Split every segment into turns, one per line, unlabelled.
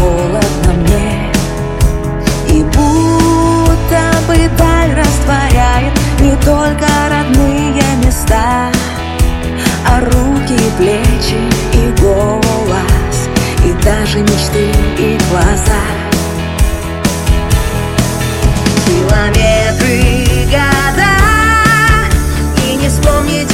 И холодно мне. И будто бы даль растворяет Не только родные места А руки, плечи и голос И даже мечты и глаза. Километры года И не вспомнить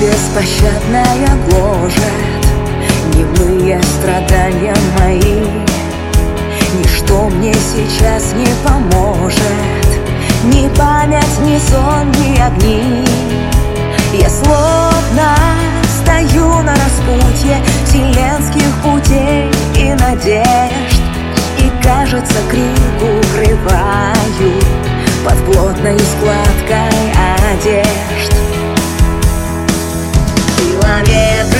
беспощадная гложет Немые страдания мои. Ничто мне сейчас не поможет. Ни память, ни сон, ни огни. Я словно стою на распутье Вселенских путей и надежд. И кажется крик укрываю Под плотной складкой одежд Километры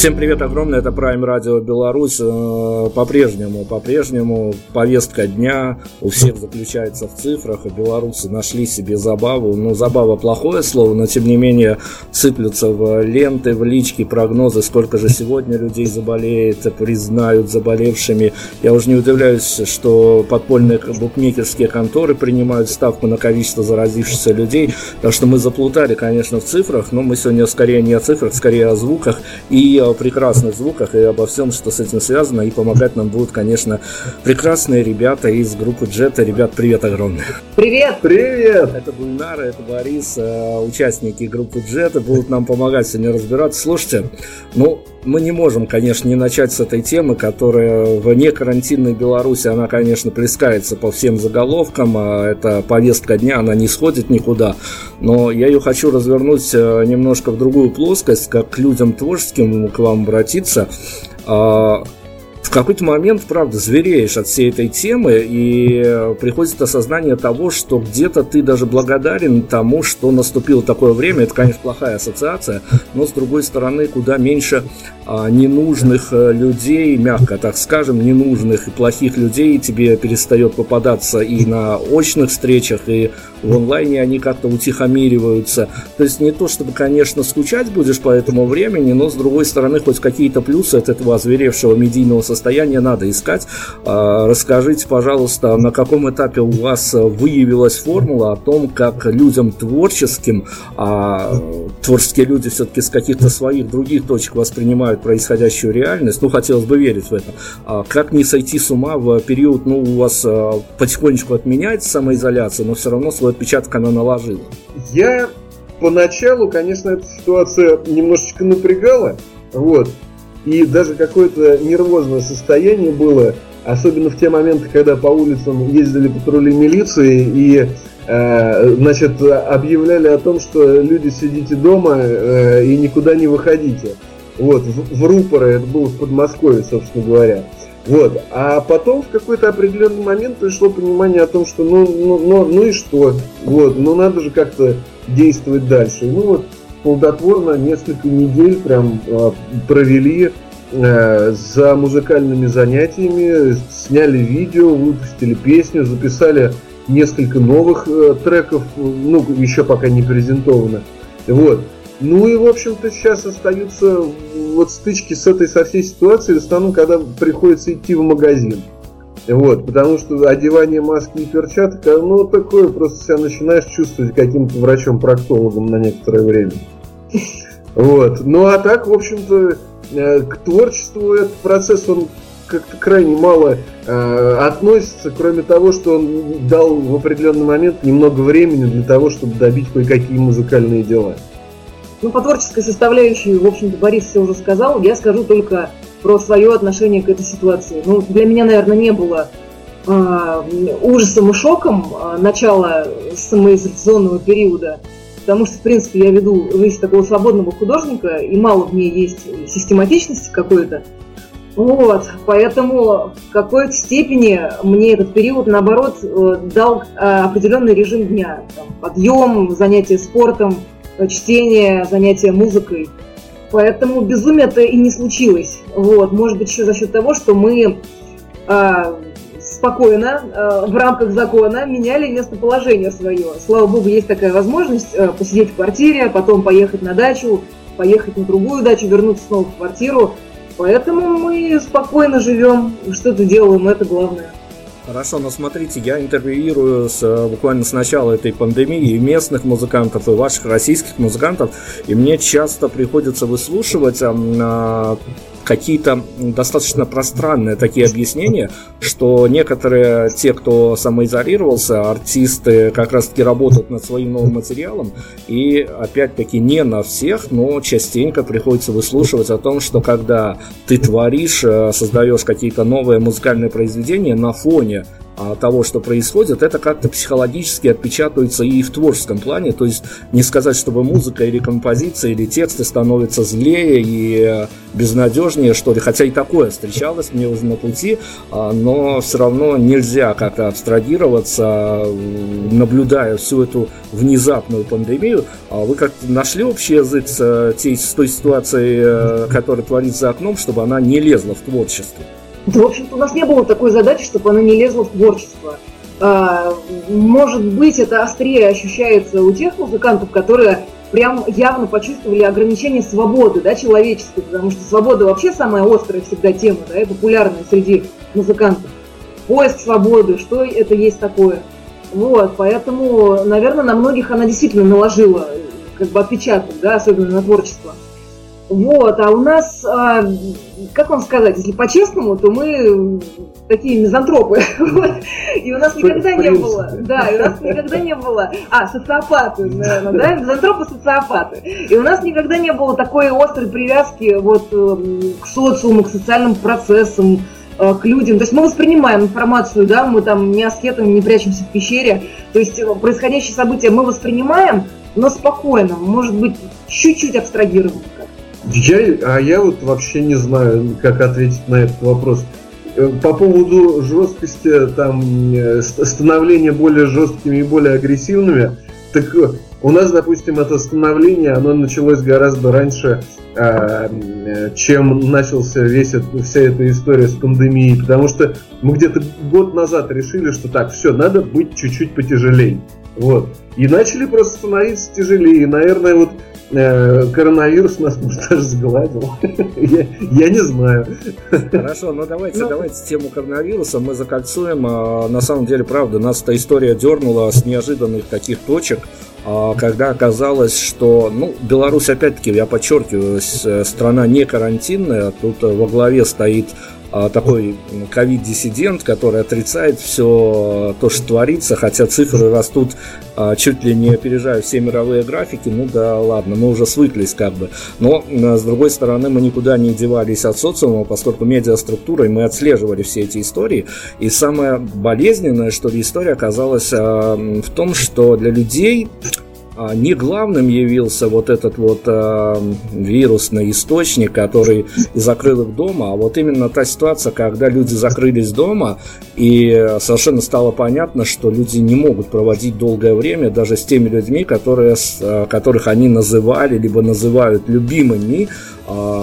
Всем привет огромное, это Prime Radio Беларусь. Э, По-прежнему, по-прежнему повестка дня у всех заключается в цифрах, и белорусы нашли себе забаву. Ну, забава плохое слово, но тем не менее сыплются в ленты, в лички прогнозы, сколько же сегодня людей заболеет, признают заболевшими. Я уже не удивляюсь, что подпольные букмекерские конторы принимают ставку на количество заразившихся людей. Так что мы заплутали, конечно, в цифрах, но мы сегодня скорее не о цифрах, скорее о звуках и о прекрасных звуках и обо всем, что с этим связано. И помогать нам будут, конечно, прекрасные ребята из группы Джета. Ребят, привет огромное.
Привет!
Привет! Это Гульнара, это Борис, э, участники группы Джета будут нам помогать сегодня разбираться. Слушайте, ну, мы не можем, конечно, не начать с этой темы, которая в некарантинной Беларуси, она, конечно, плескается по всем заголовкам, а это повестка дня, она не сходит никуда, но я ее хочу развернуть э, немножко в другую плоскость, как к людям творческим к вам обратиться. А, в какой-то момент, правда, звереешь от всей этой темы, и приходит осознание того, что где-то ты даже благодарен тому, что наступило такое время. Это, конечно, плохая ассоциация, но с другой стороны, куда меньше ненужных э, людей, мягко так скажем, ненужных и плохих людей тебе перестает попадаться и на очных встречах, и в онлайне они как-то утихомириваются. То есть не то, чтобы, конечно, скучать будешь по этому времени, но с другой стороны, хоть какие-то плюсы от этого озверевшего медийного состояния надо искать. А, расскажите, пожалуйста, на каком этапе у вас выявилась формула о том, как людям творческим, а творческие люди все-таки с каких-то своих других точек воспринимают происходящую реальность, ну, хотелось бы верить в это, а как не сойти с ума в период, ну, у вас а, потихонечку отменяется самоизоляция, но все равно свой отпечаток она наложила?
Я поначалу, конечно, эта ситуация немножечко напрягала, вот, и даже какое-то нервозное состояние было, особенно в те моменты, когда по улицам ездили патрули милиции и э, значит, объявляли о том, что люди сидите дома э, и никуда не выходите. Вот, в, в рупоры, это было в Подмосковье, собственно говоря. Вот. А потом в какой-то определенный момент пришло понимание о том, что ну, ну, ну, ну и что? Вот, ну надо же как-то действовать дальше. Ну вот плодотворно несколько недель прям э, провели э, за музыкальными занятиями, сняли видео, выпустили песню, записали несколько новых э, треков, ну, еще пока не презентовано. Вот. Ну и, в общем-то, сейчас остаются вот стычки с этой со всей ситуацией, в основном, когда приходится идти в магазин. Вот, потому что одевание маски и перчаток, ну, такое, просто себя начинаешь чувствовать каким-то врачом-проктологом на некоторое время. Вот. Ну, а так, в общем-то, э, к творчеству этот процесс, он как-то крайне мало э, относится, кроме того, что он дал в определенный момент немного времени для того, чтобы добить кое-какие музыкальные дела.
Ну, по творческой составляющей, в общем-то, Борис все уже сказал. Я скажу только про свое отношение к этой ситуации. Ну, для меня, наверное, не было э, ужасом и шоком э, начала самоизоляционного периода, потому что, в принципе, я веду жизнь такого свободного художника, и мало в ней есть систематичности какой-то. Вот, поэтому в какой-то степени мне этот период, наоборот, э, дал э, определенный режим дня. Там, подъем, занятия спортом, чтение, занятия музыкой. Поэтому безумие-то и не случилось. Вот. Может быть, еще за счет того, что мы э, спокойно, э, в рамках закона, меняли местоположение свое. Слава богу, есть такая возможность э, посидеть в квартире, потом поехать на дачу, поехать на другую дачу, вернуться снова в квартиру. Поэтому мы спокойно живем, что-то делаем, это главное.
Хорошо, но смотрите, я интервьюирую с, э, буквально с начала этой пандемии и местных музыкантов, и ваших российских музыкантов, и мне часто приходится выслушивать а, какие-то достаточно пространные такие объяснения, что некоторые, те, кто самоизолировался, артисты как раз-таки работают над своим новым материалом, и опять-таки не на всех, но частенько приходится выслушивать о том, что когда ты творишь, э, создаешь какие-то новые музыкальные произведения на фоне того, что происходит, это как-то психологически отпечатывается и в творческом плане. То есть не сказать, чтобы музыка или композиция или тексты становятся злее и э, безнадежнее, что ли. Хотя и такое встречалось мне уже на пути, а, но все равно нельзя как-то абстрагироваться, наблюдая всю эту внезапную пандемию. А вы как-то нашли общий язык с, э, той ситуацией, э, которая творится за окном, чтобы она не лезла в творчество?
В общем-то, у нас не было такой задачи, чтобы она не лезла в творчество. А, может быть, это острее ощущается у тех музыкантов, которые прям явно почувствовали ограничение свободы, да, человеческой, потому что свобода вообще самая острая всегда тема, да, и популярная среди музыкантов. Поиск свободы, что это есть такое. Вот, поэтому, наверное, на многих она действительно наложила как бы отпечаток, да, особенно на творчество. Вот, а у нас, а, как вам сказать, если по-честному, то мы такие мизантропы. И у нас никогда не было, да, и у нас никогда не было, а, социопаты, наверное, да, мизантропы социопаты. И у нас никогда не было такой острой привязки вот эм, к социуму, к социальным процессам, э, к людям. То есть мы воспринимаем информацию, да, мы там не аскетами, не прячемся в пещере. То есть э, происходящие события мы воспринимаем, но спокойно, может быть, чуть-чуть абстрагированно.
Я, а я вот вообще не знаю, как ответить на этот вопрос. Э, по поводу жесткости, там, э, становления более жесткими и более агрессивными, так э, у нас, допустим, это становление, оно началось гораздо раньше, э, чем начался весь это, вся эта история с пандемией, потому что мы где-то год назад решили, что так, все, надо быть чуть-чуть потяжелее. Вот. И начали просто становиться тяжелее. И, наверное, вот коронавирус нас, может, даже сгладил. я, я не знаю.
Хорошо, ну давайте, ну, давайте тему коронавируса мы закольцуем. А, на самом деле, правда, нас эта история дернула с неожиданных таких точек а, когда оказалось, что, ну, Беларусь, опять-таки, я подчеркиваю, страна не карантинная, тут во главе стоит такой ковид-диссидент, который отрицает все то, что творится, хотя цифры растут а, чуть ли не опережая все мировые графики, ну да ладно, мы уже свыклись как бы. Но, с другой стороны, мы никуда не девались от социума, поскольку медиаструктурой мы отслеживали все эти истории. И самое болезненное, что ли, история оказалась а, в том, что для людей а, не главным явился вот этот вот э, вирусный источник, который закрыл их дома, а вот именно та ситуация, когда люди закрылись дома, и совершенно стало понятно, что люди не могут проводить долгое время даже с теми людьми, которые, э, которых они называли, либо называют любимыми, а,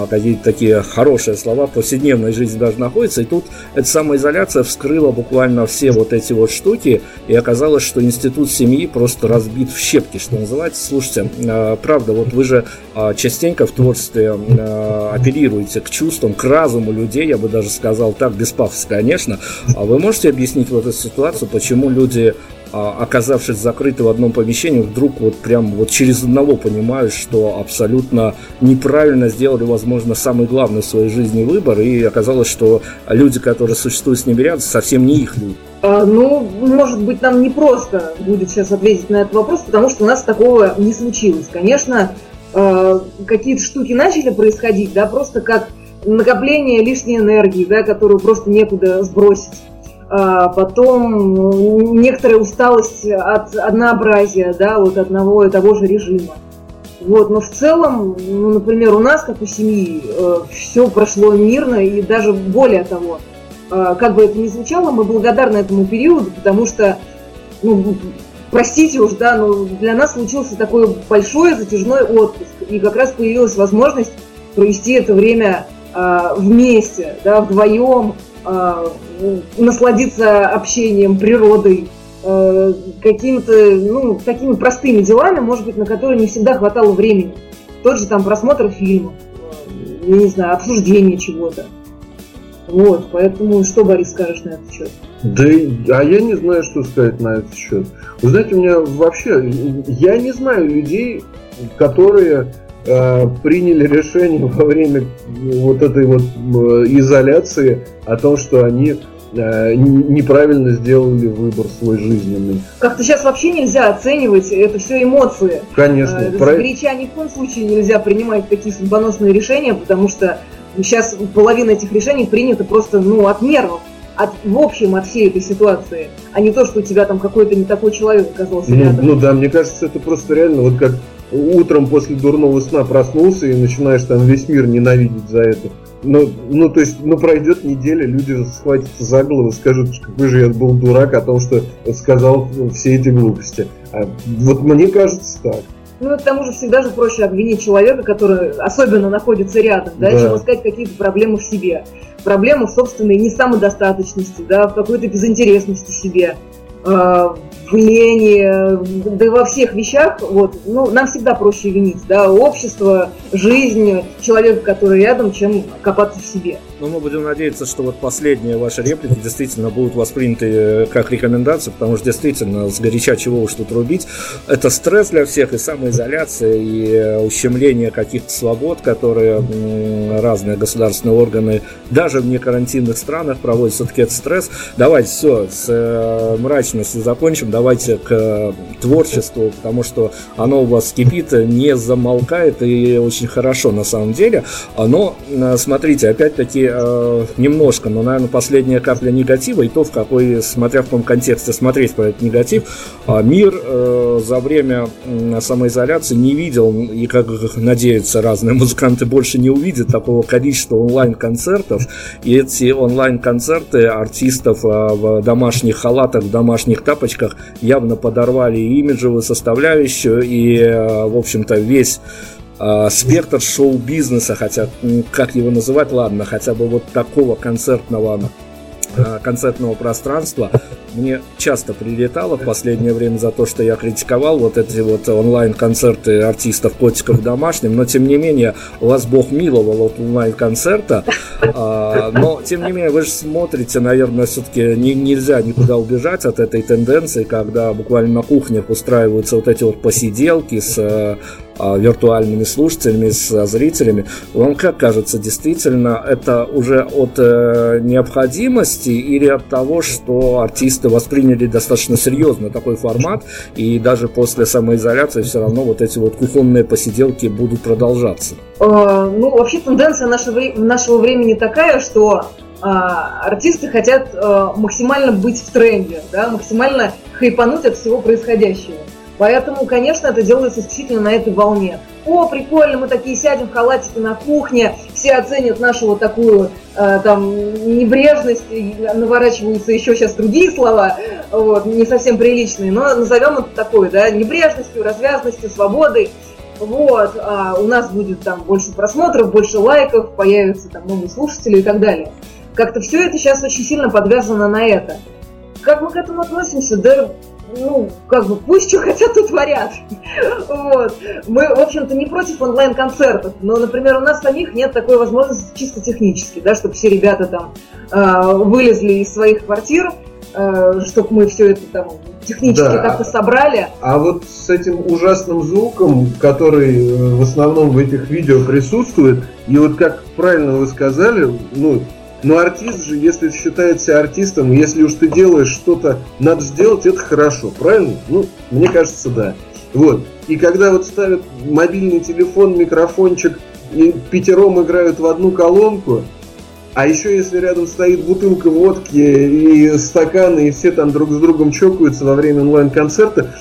какие-то такие хорошие слова в повседневной жизни даже находятся. И тут эта самоизоляция вскрыла буквально все вот эти вот штуки, и оказалось, что институт семьи просто разбит в щепки, что называется. Слушайте, а, правда, вот вы же а, частенько в творчестве апеллируете к чувствам, к разуму людей, я бы даже сказал так, без пафоса, конечно. А вы можете объяснить вот эту ситуацию, почему люди а, оказавшись закрыты в одном помещении, вдруг вот прям вот через одного понимаешь, что абсолютно неправильно сделали, возможно, самый главный в своей жизни выбор, и оказалось, что люди, которые существуют с ними рядом, совсем не их люди.
А, ну, может быть, нам не просто будет сейчас ответить на этот вопрос, потому что у нас такого не случилось. Конечно, э, какие-то штуки начали происходить, да, просто как накопление лишней энергии, да, которую просто некуда сбросить а потом некоторая усталость от однообразия, да, вот одного и того же режима. Вот, но в целом, ну, например, у нас, как у семьи, э, все прошло мирно и даже более того, э, как бы это ни звучало, мы благодарны этому периоду, потому что, ну, простите уж, да, но для нас случился такой большой затяжной отпуск, и как раз появилась возможность провести это время э, вместе, да, вдвоем, насладиться общением, природой, э, какими-то, ну, такими простыми делами, может быть, на которые не всегда хватало времени. Тот же там просмотр фильмов, э, не знаю, обсуждение чего-то. Вот, поэтому что, Борис, скажешь на этот счет?
Да, а я не знаю, что сказать на этот счет. Вы знаете, у меня вообще, я не знаю людей, которые приняли решение во время вот этой вот э, изоляции о том, что они э, неправильно сделали выбор свой жизненный.
Как-то сейчас вообще нельзя оценивать, это все эмоции.
Конечно. Э,
про... Горяча ни в коем случае нельзя принимать такие судьбоносные решения, потому что сейчас половина этих решений принята просто ну, от нервов. От, в общем от всей этой ситуации, а не то, что у тебя там какой-то не такой человек оказался
ну,
рядом.
Ну да, мне кажется, это просто реально вот как утром после дурного сна проснулся и начинаешь там весь мир ненавидеть за это. Ну, ну, то есть, ну, пройдет неделя, люди схватятся за голову и скажут, какой же я был дурак о том, что сказал все эти глупости. А вот мне кажется так.
Ну, к тому же всегда же проще обвинить человека, который особенно находится рядом, да, да. чем искать какие-то проблемы в себе. Проблемы в собственной несамодостаточности, да, в какой-то безинтересности себе. Э, в лени, да во всех вещах, вот, ну, нам всегда проще винить, да, общество, жизнь человека, который рядом, чем копаться в себе.
Но мы будем надеяться, что вот последние ваши реплики действительно будут восприняты э, как рекомендации, потому что действительно с горяча чего уж тут рубить. Это стресс для всех, и самоизоляция, и э, ущемление каких-то свобод, которые разные государственные органы даже в некарантинных странах проводят. Все-таки это стресс. Давайте все, с э, мрачностью закончим. Давайте к творчеству, потому что оно у вас кипит, не замолкает и очень хорошо на самом деле. Но смотрите, опять-таки э, немножко, но, наверное, последняя капля негатива, и то, в какой, смотря в каком контексте смотреть про этот негатив, э, мир э, за время э, самоизоляции не видел, и, как надеются разные музыканты, больше не увидят такого количества онлайн-концертов, и эти онлайн-концерты артистов э, в домашних халатах, в домашних тапочках явно подорвали имиджевую составляющую, и, в общем-то, весь спектр шоу-бизнеса, хотя как его называть, ладно, хотя бы вот такого концертного концертного пространства мне часто прилетало в последнее время за то, что я критиковал вот эти вот онлайн-концерты артистов котиков домашним, но тем не менее вас Бог миловал от онлайн-концерта, а, но тем не менее вы же смотрите, наверное, все-таки не, нельзя никуда убежать от этой тенденции, когда буквально на кухнях устраиваются вот эти вот посиделки с а, виртуальными слушателями, с зрителями. Вам как кажется, действительно это уже от э, необходимости или от того, что артисты восприняли достаточно серьезно такой формат, и даже после самоизоляции все равно вот эти вот кухонные посиделки будут продолжаться?
Э, ну, вообще тенденция нашего, нашего времени такая, что э, артисты хотят максимально быть в тренде, да, максимально хайпануть от всего происходящего. Поэтому, конечно, это делается исключительно на этой волне. О, прикольно, мы такие сядем в халатике на кухне, все оценят нашу вот такую э, там небрежность, наворачиваются еще сейчас другие слова, вот, не совсем приличные, но назовем это такой, да, небрежностью, развязностью, свободой. Вот, а у нас будет там больше просмотров, больше лайков, появятся там новые слушатели и так далее. Как-то все это сейчас очень сильно подвязано на это. Как мы к этому относимся? Да ну, как бы, пусть что хотят, то творят. Вот. Мы, в общем-то, не против онлайн-концертов, но, например, у нас самих нет такой возможности чисто технически, да, чтобы все ребята там э, вылезли из своих квартир, э, чтобы мы все это там технически да. как-то собрали.
А вот с этим ужасным звуком, который э, в основном в этих видео присутствует, и вот как правильно вы сказали, ну, но артист же, если считается артистом, если уж ты делаешь что-то, надо сделать, это хорошо, правильно? Ну, мне кажется, да. Вот. И когда вот ставят мобильный телефон, микрофончик, и пятером играют в одну колонку, а еще если рядом стоит бутылка водки и стаканы, и все там друг с другом чокаются во время онлайн-концерта,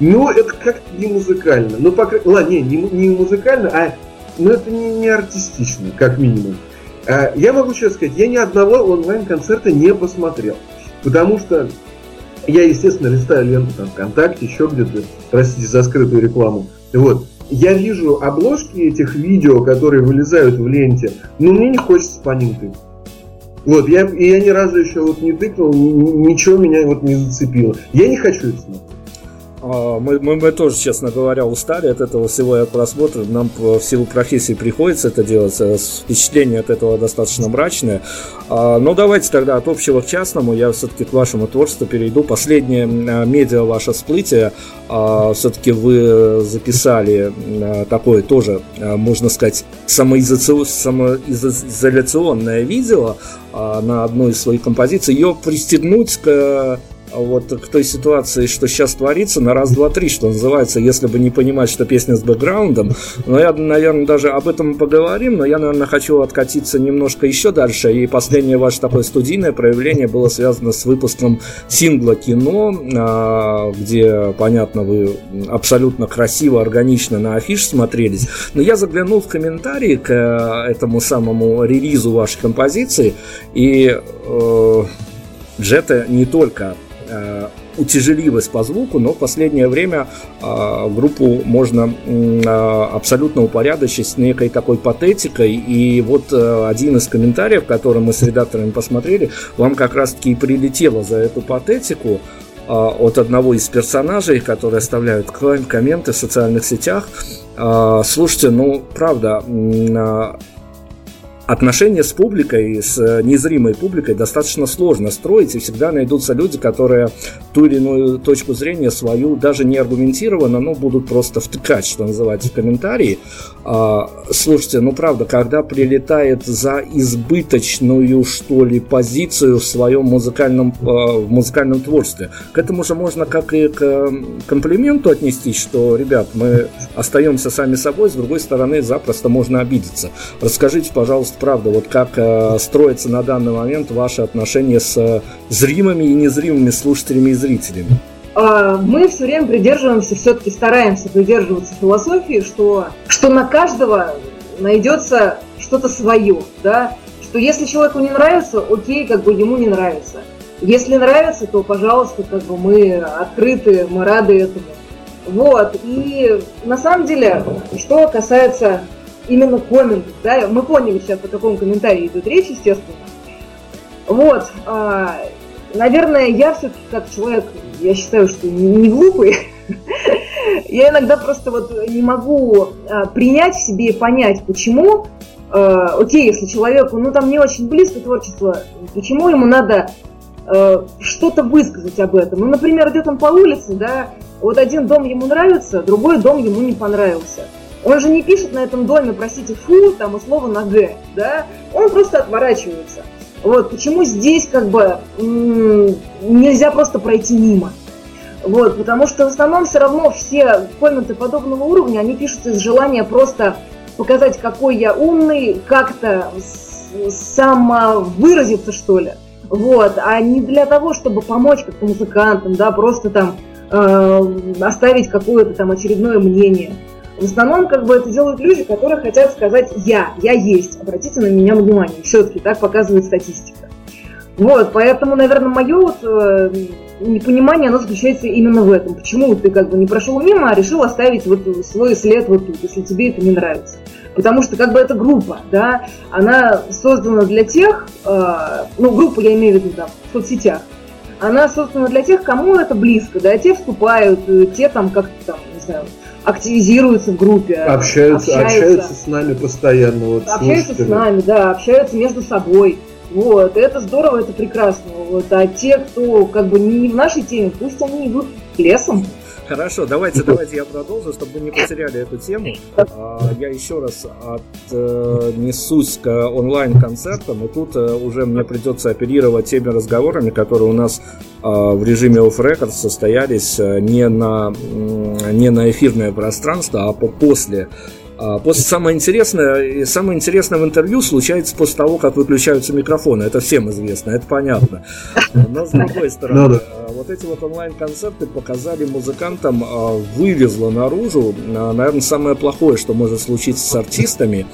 ну, это как-то не музыкально. Ну, пока... ладно, не, не, не музыкально, а ну, это не, не артистично, как минимум. А, я могу сейчас сказать, я ни одного онлайн-концерта не посмотрел. Потому что я, естественно, листаю ленту там ВКонтакте, еще где-то, простите за скрытую рекламу. Вот. Я вижу обложки этих видео, которые вылезают в ленте, но мне не хочется по ним тыкать. Вот, я, и я ни разу еще вот не тыкнул, ничего меня вот не зацепило. Я не хочу это смотреть.
А, мы, мы, мы тоже, честно говоря, устали от этого всего просмотра. Нам в силу профессии приходится это делать. Э, впечатление от этого достаточно мрачное. А, но давайте тогда от общего к частному. Я все-таки к вашему творчеству перейду. Последнее медиа ваше всплытие. А, все-таки вы записали такое тоже, можно сказать, самоизоляционное видео на одну из своих композиций. Ее пристегнуть к вот к той ситуации, что сейчас творится, на раз, два, три, что называется, если бы не понимать, что песня с бэкграундом. Но я, наверное, даже об этом поговорим, но я, наверное, хочу откатиться немножко еще дальше. И последнее ваше такое студийное проявление было связано с выпуском сингла кино, а, где, понятно, вы абсолютно красиво, органично на афиш смотрелись. Но я заглянул в комментарии к э, этому самому релизу вашей композиции, и э, Джета не только утяжелилась по звуку, но в последнее время э, группу можно э, абсолютно упорядочить с некой такой патетикой. И вот э, один из комментариев, который мы с редакторами посмотрели, вам как раз-таки и прилетело за эту патетику э, от одного из персонажей, которые оставляют комменты в социальных сетях. Э, слушайте, ну, правда, э, отношения с публикой, с э, незримой публикой достаточно сложно строить, и всегда найдутся люди, которые ту или иную точку зрения свою, даже не аргументированно, но будут просто втыкать, что называется, в комментарии. А, слушайте, ну правда, когда прилетает за избыточную, что ли, позицию в своем музыкальном, а, в музыкальном творчестве, к этому же можно как и к комплименту отнестись, что, ребят, мы остаемся сами собой, с другой стороны, запросто можно обидеться. Расскажите, пожалуйста, правда, вот как э, строится на данный момент ваши отношения с э, зримыми и незримыми слушателями и зрителями?
А, мы все время придерживаемся, все-таки стараемся придерживаться философии, что, что на каждого найдется что-то свое, да, что если человеку не нравится, окей, как бы ему не нравится. Если нравится, то, пожалуйста, как бы мы открыты, мы рады этому. Вот, и на самом деле, что касается именно комментов, да, мы поняли сейчас, о каком комментарии идет речь, естественно. Вот, а, наверное, я все-таки как человек, я считаю, что не глупый, я иногда просто вот не могу а, принять в себе и понять, почему, а, окей, если человеку, ну там не очень близко творчество, почему ему надо что-то высказать об этом. Ну, например, идет он по улице, да, вот один дом ему нравится, другой дом ему не понравился. Он же не пишет на этом доме, простите, фу, там и слово на Г, да? Он просто отворачивается. Вот, почему здесь как бы нельзя просто пройти мимо? Вот, потому что в основном все равно все комменты подобного уровня, они пишутся из желания просто показать, какой я умный, как-то самовыразиться, что ли. Вот, а не для того, чтобы помочь как-то музыкантам, да, просто там э, оставить какое-то там очередное мнение. В основном, как бы это делают люди, которые хотят сказать «я», «я есть», обратите на меня внимание. Все-таки так показывает статистика. Вот, поэтому, наверное, мое вот э, непонимание, оно заключается именно в этом. Почему ты как бы не прошел мимо, а решил оставить вот свой след вот тут, если тебе это не нравится. Потому что как бы эта группа, да, она создана для тех, э, ну, группа я имею в виду, да, в соцсетях, она создана для тех, кому это близко, да, те вступают, э, те там как-то там, не знаю, активизируются в группе.
Общаются, общаются, общаются с нами постоянно. Вот,
общаются слушатели. с нами, да, общаются между собой. Вот, это здорово, это прекрасно. Вот, а те, кто как бы не в нашей теме, пусть они идут лесом.
Хорошо, давайте, давайте я продолжу, чтобы мы не потеряли эту тему. А, я еще раз отнесусь к онлайн-концертам, и тут э, уже мне придется оперировать теми разговорами, которые у нас а, в режиме off record состоялись э, не на, не на эфирное пространство, а после а после самое интересное, самое интересное в интервью случается после того, как выключаются микрофоны. Это всем известно, это понятно. Но с другой стороны, а, вот эти вот онлайн-концерты показали музыкантам, а, вывезло наружу, наверное, самое плохое, что может случиться с артистами,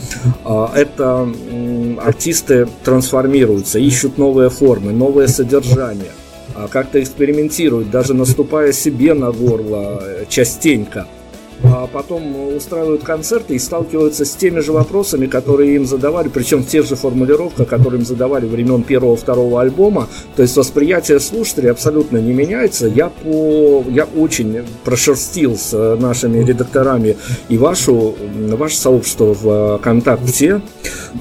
это артисты трансформируются, ищут новые формы, новое содержание как-то экспериментируют, даже наступая себе на горло э, частенько. а потом устраивают концерты и сталкиваются с теми же вопросами, которые им задавали, причем в тех же формулировках, которые им задавали времен первого-второго альбома. То есть восприятие слушателей абсолютно не меняется. Я, по, я очень прошерстил с нашими редакторами и вашу, ваше сообщество в ВКонтакте.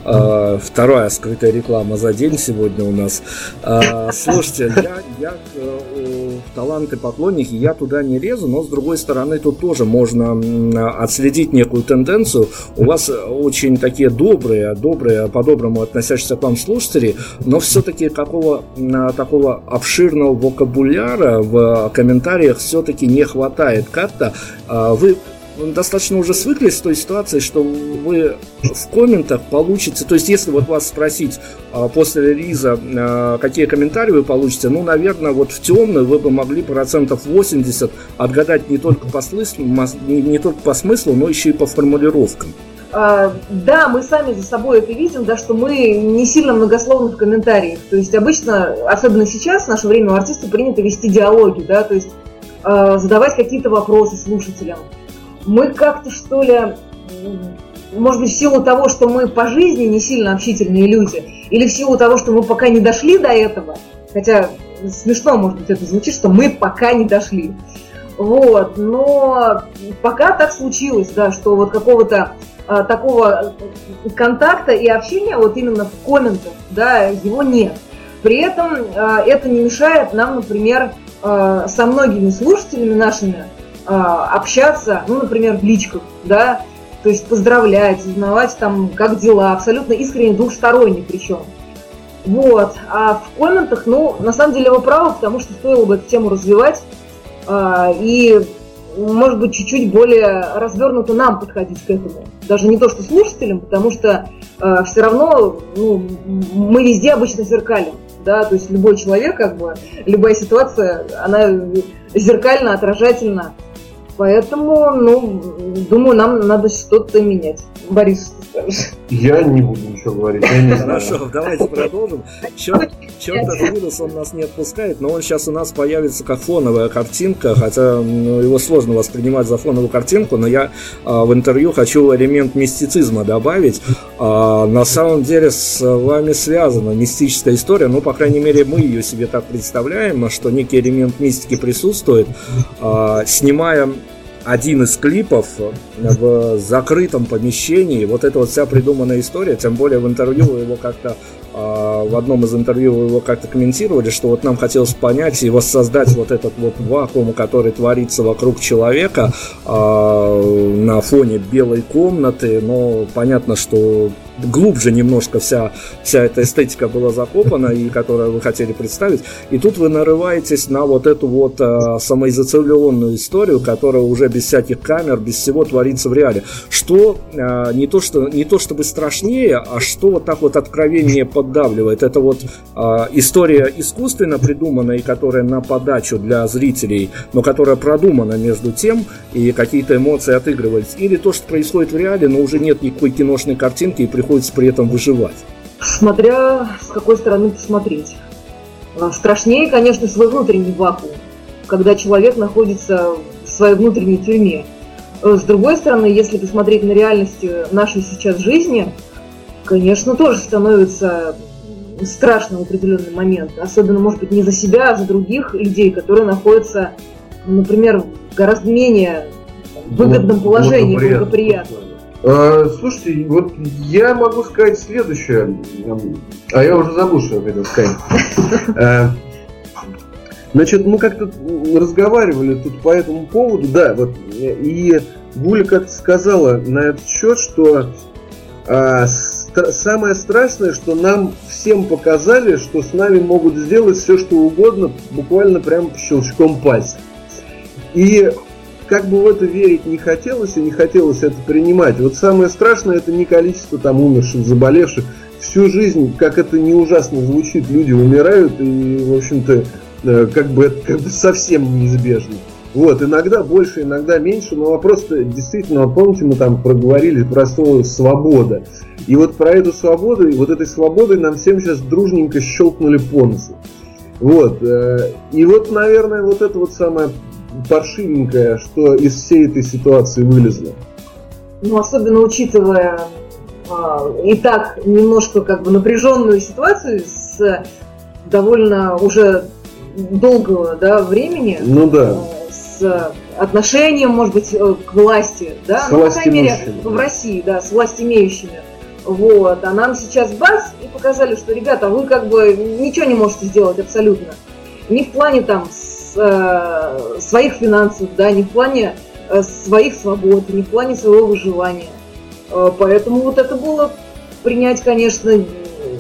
А, вторая скрытая реклама за день сегодня у нас. А, слушайте, я, я э, таланты поклонники, я туда не резу, но с другой стороны тут тоже можно отследить некую тенденцию. У вас очень такие добрые, добрые, по-доброму относящиеся к вам слушатели, но все-таки какого такого обширного вокабуляра в комментариях все-таки не хватает. Как-то а, вы достаточно уже свыклись с той ситуацией, что вы в комментах получите, то есть если вот вас спросить а, после релиза, а, какие комментарии вы получите, ну, наверное, вот в темную вы бы могли процентов 80 отгадать не только по смыслу, не, только по смыслу, но еще и по формулировкам.
А, да, мы сами за собой это видим, да, что мы не сильно многословны в комментариях. То есть обычно, особенно сейчас, в наше время у артиста принято вести диалоги, да, то есть э, задавать какие-то вопросы слушателям мы как-то что ли, может быть, в силу того, что мы по жизни не сильно общительные люди, или в силу того, что мы пока не дошли до этого, хотя смешно, может быть, это звучит, что мы пока не дошли. Вот, но пока так случилось, да, что вот какого-то а, такого контакта и общения вот именно в комментах, да, его нет. При этом а, это не мешает нам, например, а, со многими слушателями нашими общаться, ну, например, в личках, да, то есть поздравлять, узнавать там, как дела, абсолютно искренне, двухсторонне причем. Вот. А в комментах, ну, на самом деле вы правы, потому что стоило бы эту тему развивать а, и, может быть, чуть-чуть более развернуто нам подходить к этому. Даже не то, что слушателям, потому что а, все равно ну, мы везде обычно зеркалим. Да, то есть любой человек, как бы, любая ситуация, она зеркально, отражательно Поэтому, ну, думаю, нам надо что-то менять. Борис, что скажешь?
Я не буду ничего говорить, я не знаю.
Хорошо, давайте продолжим. Черт, чертов вирус он нас не отпускает, но он сейчас у нас появится как фоновая картинка, хотя ну, его сложно воспринимать за фоновую картинку, но я а, в интервью хочу элемент мистицизма добавить. А, на самом деле с вами связана мистическая история, ну, по крайней мере, мы ее себе так представляем, что некий элемент мистики присутствует. А, снимая один из клипов в закрытом помещении. Вот эта вот вся придуманная история, тем более в интервью его как-то а, в одном из интервью его как-то комментировали, что вот нам хотелось понять и воссоздать вот этот вот вакуум, который творится вокруг человека а, на фоне белой комнаты, но понятно, что глубже немножко вся, вся эта эстетика была закопана, и которую вы хотели представить. И тут вы нарываетесь на вот эту вот э, самоизоляционную историю, которая уже без всяких камер, без всего творится в реале. Что э, не, то, что не то чтобы страшнее, а что вот так вот откровение поддавливает. Это вот э, история искусственно придуманная, и которая на подачу для зрителей, но которая продумана между тем, и какие-то эмоции отыгрывались. Или то, что происходит в реале, но уже нет никакой киношной картинки, и приходится при этом выживать.
Смотря с какой стороны посмотреть. А, Страшнее, конечно, свой внутренний вакуум, когда человек находится в своей внутренней тюрьме. Э, С другой стороны, если посмотреть на реальность э, нашей сейчас жизни, конечно, тоже становится страшно в определенный момент. Особенно, может быть, не за себя, а за других людей, которые находятся, например, в гораздо менее выгодном положении,
Благоприятно.
благоприятном.
А, Слушайте, вот я могу сказать следующее, а я уже забыл, что я хотел сказать. Э, Значит, мы как-то разговаривали тут по этому поводу, да, вот, и Гуля как-то сказала на этот счет, что а, ст- самое страшное, что нам всем показали, что с нами могут сделать все, что угодно, буквально прямо по щелчком пальца. И как бы в это верить не хотелось и не хотелось это принимать. Вот самое страшное это не количество там умерших, заболевших. Всю жизнь, как это не ужасно звучит, люди умирают и, в общем-то, э, как бы это как бы совсем неизбежно. Вот, иногда больше, иногда меньше, но вопрос-то действительно, помните, мы там проговорили про слово «свобода». И вот про эту свободу, и вот этой свободой нам всем сейчас дружненько щелкнули по носу. Вот, э, и вот, наверное, вот это вот самое паршивенькое, что из всей этой ситуации вылезло.
Ну, особенно учитывая а, и так немножко как бы напряженную ситуацию с довольно уже долгого да, времени,
Ну да.
э, с отношением, может быть, э, к власти, да,
С
ну, по крайней мере, в. России, да, с властимеющими. Вот, а нам сейчас бац, и показали, что, ребята, вы как бы ничего не можете сделать абсолютно. Ни в плане там с, э, своих финансов, да, ни в плане э, своих свобод, ни в плане своего выживания. Э, Поэтому вот это было принять, конечно,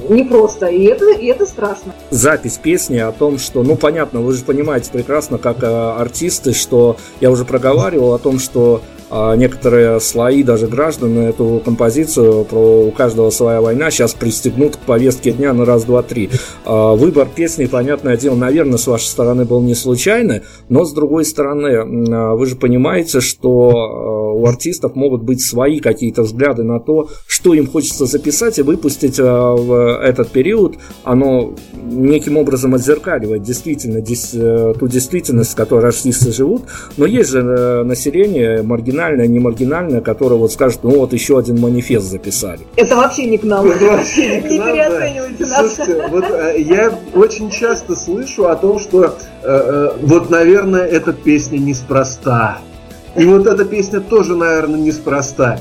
непросто, и это, и это страшно.
запись песни о том, что, ну понятно, вы же понимаете прекрасно, как э, артисты, что я уже проговаривал о том, что некоторые слои, даже граждан, эту композицию про у каждого своя война сейчас пристегнут к повестке дня на раз, два, три. А, выбор песни, понятное дело, наверное, с вашей стороны был не случайный, но с другой стороны, а, вы же понимаете, что а, у артистов могут быть свои какие-то взгляды на то, что им хочется записать и выпустить а, в этот период, оно неким образом отзеркаливает действительно э, ту действительность, в которой артисты живут, но есть же э, население маргинальное, не маргинальное, которое вот скажет, ну вот еще один манифест записали.
Это вообще не к нам.
Вот вообще не к нам, да.
переоценивайте нас.
Слушайте, вот э, я очень часто слышу о том, что э, э, вот, наверное, эта песня неспроста. И вот эта песня тоже, наверное, неспроста.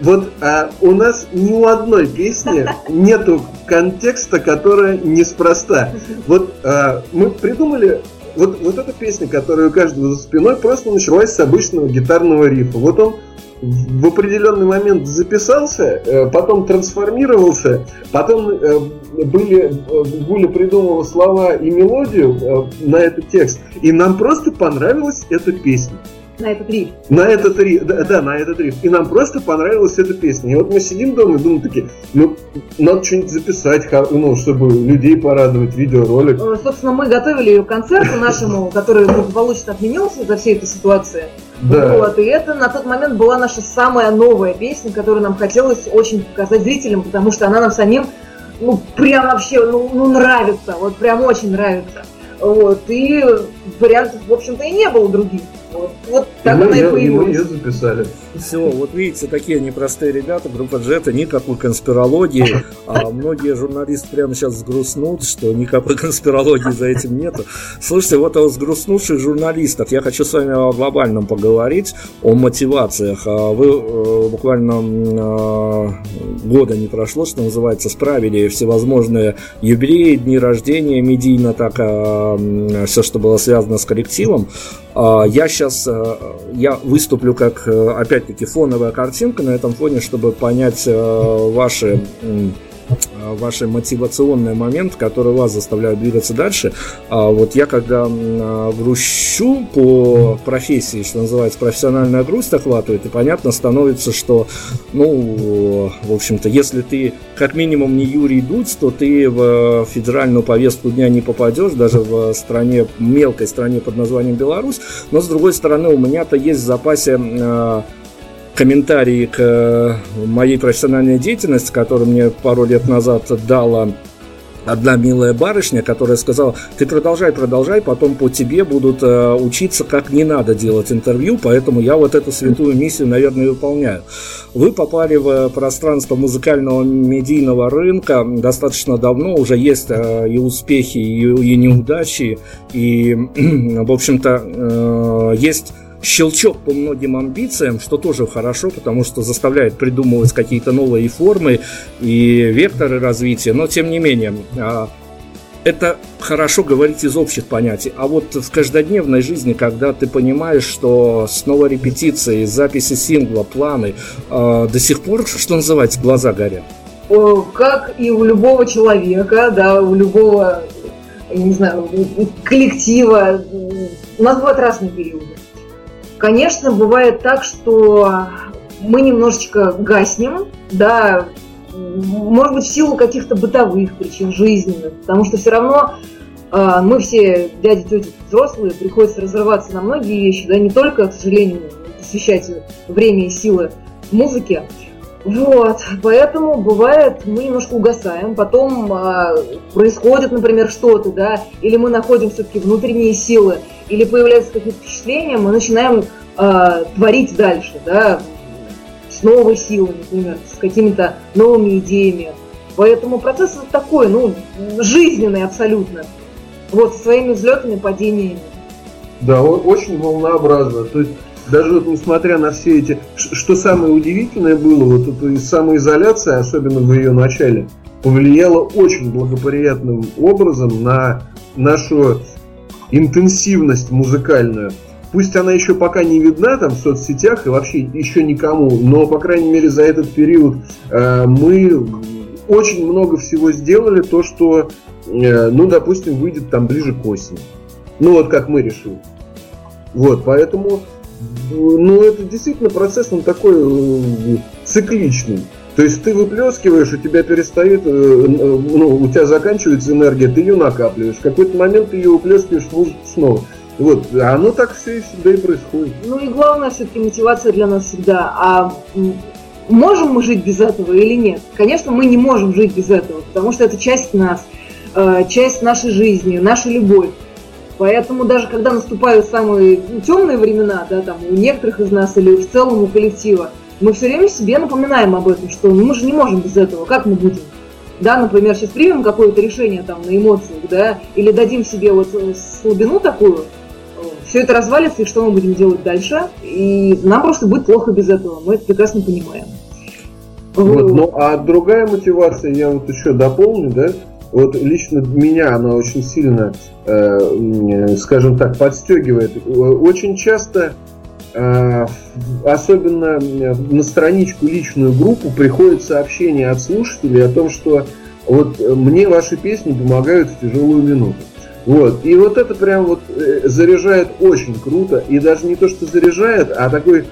Вот а, у нас ни у одной песни нету контекста, которая неспроста. Вот а, мы придумали вот, вот эта песня, которая у каждого за спиной, просто началась с обычного гитарного рифа. Вот он в определенный момент записался, э, потом трансформировался, потом э, были, э, Гуля придумала слова и мелодию на этот текст, и нам просто понравилась эта песня.
На этот риф.
На этот риф, да, да, на этот риф. И нам просто понравилась эта песня. И вот мы сидим дома и думаем такие, ну, надо что-нибудь записать, ну, чтобы людей порадовать, видеоролик.
Э, Собственно, мы готовили ее к концерту нашему, который благополучно отменился из-за всей этой ситуации.
Да.
Вот, и это на тот момент была наша самая новая песня, которую нам хотелось очень показать зрителям, потому что она нам самим, ну, прям вообще, ну, ну нравится, вот прям очень нравится. Вот, и вариантов, в общем-то, и не было других. Вот, вот так
мы
она и
ее-
появилась.
мы ее записали.
Все, вот видите, такие непростые ребята, группа Джета, никакой конспирологии. А многие журналисты прямо сейчас сгрустнут, что никакой конспирологии за этим нету. Слушайте, вот о сгрустнувших журналистах я хочу с вами о глобальном поговорить, о мотивациях. А Вы э, буквально э, года не прошло, что называется, справили всевозможные юбилеи, дни рождения медийно, так все, что было связано с коллективом. А, Я сейчас я выступлю как э, опять-таки фоновая картинка на этом фоне, чтобы понять э, ваши э, ваши мотивационные моменты, которые вас заставляют двигаться дальше. А вот я когда а, грущу по профессии, что называется, профессиональная грусть охватывает, и понятно становится, что, ну, в общем-то, если ты как минимум не Юрий Дудь, то ты в федеральную повестку дня не попадешь, даже в стране, мелкой стране под названием Беларусь. Но, с другой стороны, у меня-то есть в запасе э, комментарии к э, моей профессиональной деятельности, которую мне пару лет назад дала одна милая барышня, которая сказала, ты продолжай, продолжай, потом по тебе будут э, учиться, как не надо делать интервью, поэтому я вот эту святую миссию, наверное, выполняю. Вы попали в пространство музыкального медийного рынка достаточно давно, уже есть э, и успехи, и, и неудачи, и, в общем-то, э, есть щелчок по многим амбициям, что тоже хорошо, потому что заставляет придумывать какие-то новые формы и векторы развития, но тем не менее, а, это хорошо говорить из общих понятий. А вот в каждодневной жизни, когда ты понимаешь, что снова репетиции, записи сингла, планы, а, до сих пор, что называется, глаза горят.
Как и у любого человека, да, у любого, я не знаю, коллектива, у нас бывают разные периоды. Конечно, бывает так, что мы немножечко гаснем, да, может быть, в силу каких-то бытовых причин жизненных, потому что все равно э, мы все, дяди, тети, взрослые, приходится разрываться на многие вещи, да, не только, к сожалению, посвящать время и силы музыке. Вот, поэтому бывает, мы немножко угасаем, потом э, происходит, например, что-то, да, или мы находим все-таки внутренние силы, или появляются какие-то впечатления, мы начинаем э, творить дальше, да, с новой силой, например, с какими-то новыми идеями. Поэтому процесс вот такой, ну, жизненный абсолютно. Вот, со своими взлетами, падениями.
Да, очень волнообразно. То есть даже вот несмотря на все эти... Что самое удивительное было, вот эта самоизоляция, особенно в ее начале, повлияла очень благоприятным образом на нашу интенсивность музыкальную. Пусть она еще пока не видна там в соцсетях и вообще еще никому, но, по крайней мере, за этот период э, мы очень много всего сделали, то, что, э, ну, допустим, выйдет там ближе к осени. Ну, вот как мы решили. Вот, поэтому, ну, это действительно процесс, он такой э, цикличный. То есть ты выплескиваешь, у тебя перестает, э, э, ну, у тебя заканчивается энергия, ты ее накапливаешь. В какой-то момент ты ее выплескиваешь снова. Вот, а оно так все и всегда и происходит.
Ну и главное все-таки мотивация для нас всегда. А можем мы жить без этого или нет? Конечно, мы не можем жить без этого, потому что это часть нас, часть нашей жизни, наша любовь. Поэтому даже когда наступают самые темные времена, да, там у некоторых из нас или в целом у коллектива, мы все время себе напоминаем об этом, что ну, мы же не можем без этого, как мы будем? Да, например, сейчас примем какое-то решение там на эмоциях, да, или дадим себе вот э, слабину такую, все это развалится, и что мы будем делать дальше? И нам просто будет плохо без этого, мы это прекрасно понимаем.
Вот, ну а другая мотивация, я вот еще дополню, да, вот лично меня она очень сильно, э, скажем так, подстегивает. Э, Очень часто, э, особенно на страничку личную группу, приходит сообщение от слушателей о том, что вот мне ваши песни помогают в тяжелую минуту. Вот. И вот это прям вот заряжает очень круто. И даже не то, что заряжает, а такой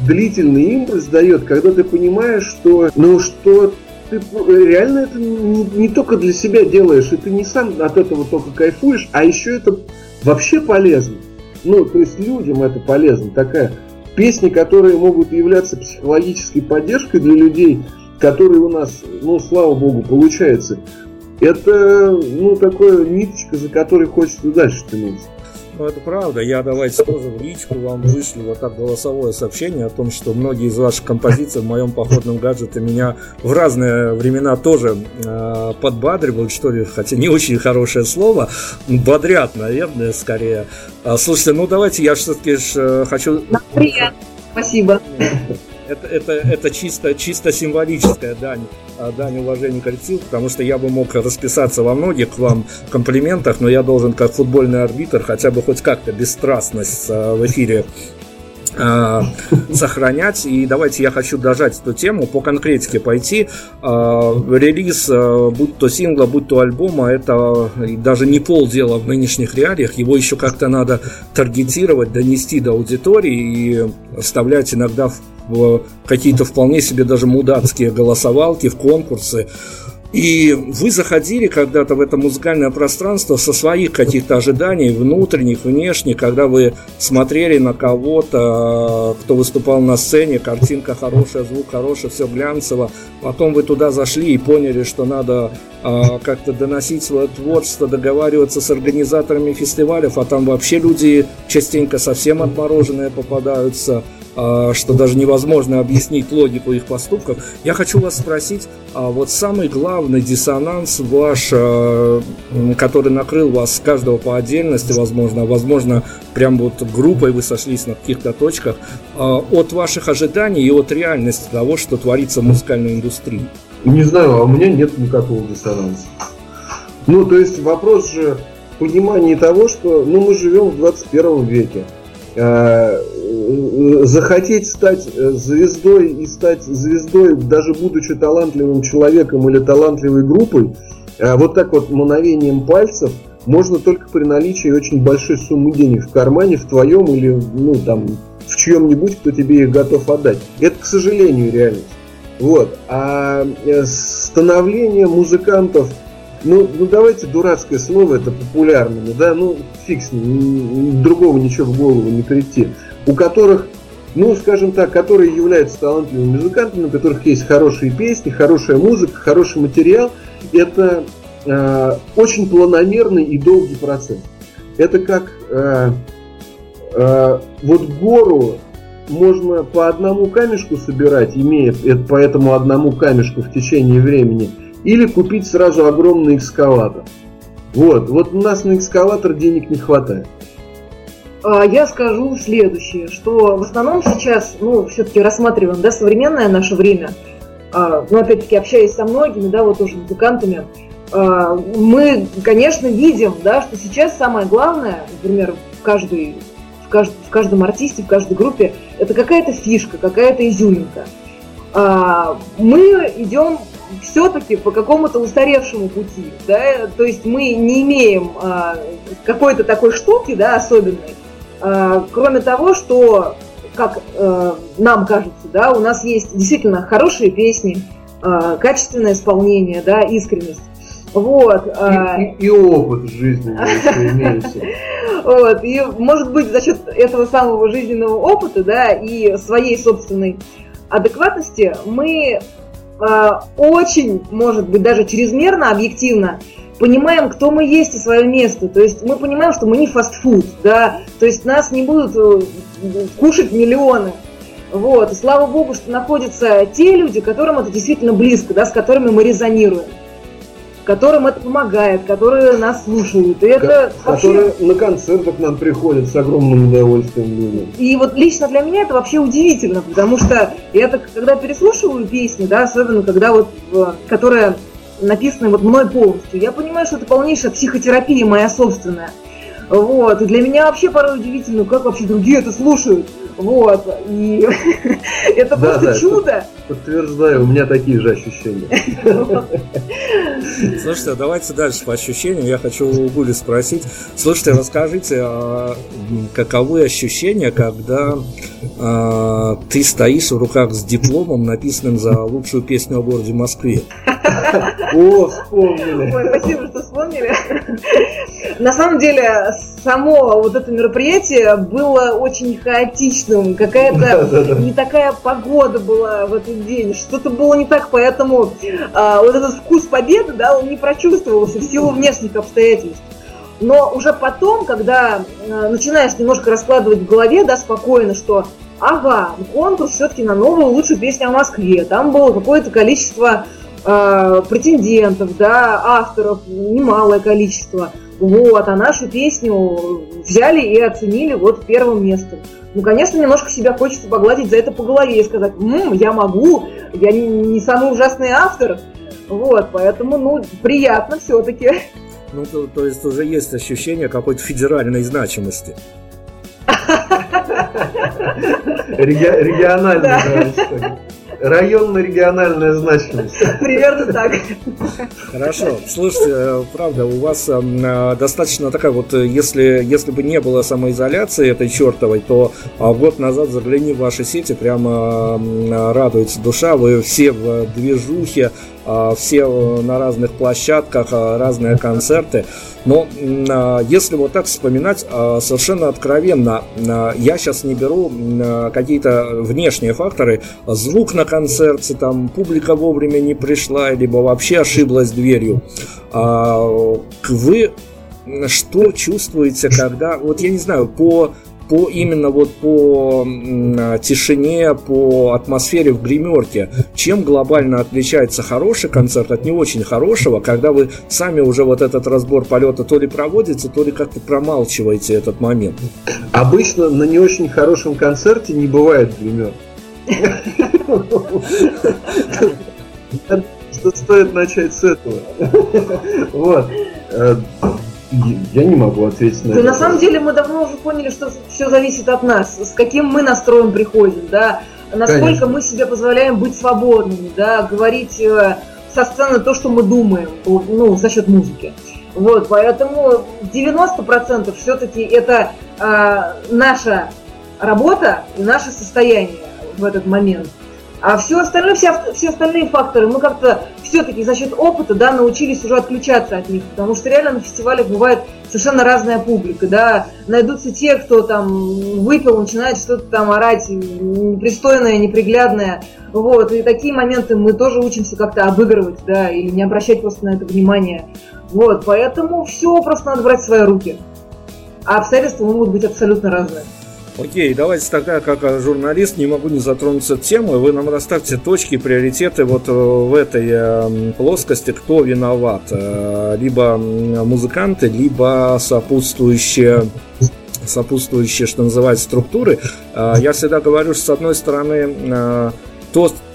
длительный импульс дает, когда ты понимаешь, что, ну, что ты реально это не, не только для себя делаешь, и ты не сам от этого только кайфуешь, а еще это вообще полезно. ну, то есть людям это полезно. Такая песни, которые могут являться психологической поддержкой для людей, которые у нас, ну, слава богу, получается. Это, ну, такое ниточка, за которой хочется дальше тянуться.
Ну, это правда. Я давайте тоже в личку вам вышлю вот так голосовое сообщение о том, что многие из ваших композиций в моем походном гаджете меня в разные времена тоже э, подбадривают, что ли, хотя не очень хорошее слово, бодрят, наверное, скорее. А, слушайте, ну давайте я все-таки э, хочу...
Приятно. Спасибо.
Это, это, это чисто, чисто символическая дань, а, дань уважения коллективу, потому что я бы мог расписаться во многих вам комплиментах, но я должен как футбольный арбитр хотя бы хоть как-то бесстрастность а, в эфире а, сохранять. И давайте я хочу дожать эту тему, по конкретике пойти. Релиз, будь то сингла, будь то альбома, это даже не полдела в нынешних реалиях. Его еще как-то надо таргетировать, донести до аудитории и вставлять иногда в какие-то вполне себе даже мудацкие голосовалки, в конкурсы. И вы заходили когда-то в это музыкальное пространство со своих каких-то ожиданий, внутренних, внешних, когда вы смотрели на кого-то, кто выступал на сцене, картинка хорошая, звук хороший, все глянцево. Потом вы туда зашли и поняли, что надо а, как-то доносить свое творчество, договариваться с организаторами фестивалей, а там вообще люди частенько совсем отмороженные попадаются. А, что даже невозможно объяснить логику их поступков. Я хочу вас спросить, а вот самый главный диссонанс ваш, а, который накрыл вас каждого по отдельности, возможно, возможно, прям вот группой вы сошлись на каких-то точках, от ваших ожиданий и от реальности того, что творится в музыкальной индустрии?
Не знаю, а у меня нет никакого диссонанса. Ну, то есть вопрос же понимания того, что ну, мы живем в 21 веке захотеть стать э, звездой и стать звездой, даже будучи талантливым человеком или талантливой группой, э, вот так вот мановением пальцев можно только при наличии очень большой суммы денег в кармане, в твоем или ну там в чьем-нибудь, кто тебе их готов отдать. Это, к сожалению, реальность. Вот. А э, становление музыкантов, ну, ну давайте дурацкое слово, это популярное, да, ну фиг с ним, другого ничего в голову не прийти у которых, ну, скажем так, которые являются талантливыми музыкантами, у которых есть хорошие песни, хорошая музыка, хороший материал, это э, очень планомерный и долгий процесс. Это как э, э, вот гору можно по одному камешку собирать, имея по этому одному камешку в течение времени, или купить сразу огромный экскаватор. Вот, вот у нас на экскаватор денег не хватает.
А, я скажу следующее, что в основном сейчас, ну, все-таки рассматриваем, да, современное наше время, а, ну, опять-таки, общаясь со многими, да, вот тоже музыкантами, а, мы, конечно, видим, да, что сейчас самое главное, например, в каждой в, кажд, в каждом артисте, в каждой группе, это какая-то фишка, какая-то изюминка. Мы идем все-таки по какому-то устаревшему пути, да, то есть мы не имеем какой-то такой штуки, да, особенной, кроме того, что, как э, нам кажется, да, у нас есть действительно хорошие песни, э, качественное исполнение, да, искренность. Вот.
И, и, и опыт жизненный имеется.
Вот. И, может быть, за счет этого самого жизненного опыта, да, и своей собственной адекватности мы очень, может быть, даже чрезмерно объективно понимаем, кто мы есть и свое место. То есть мы понимаем, что мы не фастфуд, да, то есть нас не будут э, кушать миллионы. Вот. И слава богу, что находятся те люди, которым это действительно близко, да, с которыми мы резонируем которым это помогает, которые нас слушают. И это
которые вообще... на концертах нам приходят с огромным удовольствием люди.
И вот лично для меня это вообще удивительно, потому что я так, когда переслушиваю песни, да, особенно когда вот, э, которая написаны вот мной полностью. Я понимаю, что это полнейшая психотерапия моя собственная. Вот. И для меня вообще порой удивительно, как вообще другие это слушают. Вот. И это просто чудо.
Подтверждаю, у меня такие же ощущения.
Слушайте, а давайте дальше по ощущениям. Я хочу у Гули спросить. Слушайте, расскажите, а каковы ощущения, когда а, ты стоишь в руках с дипломом, написанным за лучшую песню о городе Москве?
О, вспомнили.
Ой, спасибо, что вспомнили. На самом деле, само вот это мероприятие было очень хаотичным. Какая-то не такая погода была в этот день. Что-то было не так, поэтому а, вот этот вкус победы, да, он не прочувствовался в силу внешних обстоятельств. Но уже потом, когда э, начинаешь немножко раскладывать в голове, да, спокойно, что ага, конкурс все-таки на новую лучшую песню о Москве, там было какое-то количество э, претендентов, да, авторов, немалое количество. Вот, а нашу песню взяли и оценили вот первым местом. Ну, конечно, немножко себя хочется погладить за это по голове и сказать, М, я могу, я не, не самый ужасный автор. Вот, поэтому, ну, приятно все-таки.
Ну, то, то есть уже есть ощущение какой-то федеральной значимости.
Реги- Региональная, да, районно-региональная значимость.
Примерно так.
Хорошо. Слушайте, э, правда, у вас эм, э, достаточно такая вот, э, если, если бы не было самоизоляции этой чертовой, то а, год назад загляни в ваши сети, прямо радуется душа, вы все в движухе, все на разных площадках, а, разные концерты. Но а, если вот так вспоминать, а, совершенно откровенно, а, я сейчас не беру а, какие-то внешние факторы, звук на концерте, там публика вовремя не пришла, либо вообще ошиблась дверью. А, Вы что чувствуете, когда, вот я не знаю, по по именно вот по а, тишине, по атмосфере в гримерке, чем глобально отличается хороший концерт от не очень хорошего, когда вы сами уже вот этот разбор полета то ли проводите, то ли как-то промалчиваете этот момент.
Обычно на не очень хорошем концерте не бывает гример. Что стоит начать с этого. Вот. Я не могу ответить на
Да
это.
на самом деле мы давно уже поняли, что все зависит от нас, с каким мы настроем приходим, да, насколько
Конечно. мы
себе позволяем быть свободными, да, говорить э, со сцены то, что мы думаем, ну, за счет музыки. Вот, поэтому 90% все-таки это э, наша работа и наше состояние в этот момент. А все остальное, все, все остальные факторы мы как-то все-таки за счет опыта да, научились уже отключаться от них, потому что реально на фестивалях бывает совершенно разная публика, да, найдутся те, кто там выпил, начинает что-то там орать непристойное, неприглядное, вот, и такие моменты мы тоже учимся как-то обыгрывать, да, или не обращать просто на это внимания, вот, поэтому все просто надо брать в свои руки, а обстоятельства могут быть абсолютно разные.
Окей, давайте тогда, как журналист, не могу не затронуться темы. Вы нам расставьте точки, приоритеты вот э, в этой э, плоскости, кто виноват. Э, Либо музыканты, либо сопутствующие сопутствующие, что называется, структуры. Я всегда говорю, что с одной стороны, э,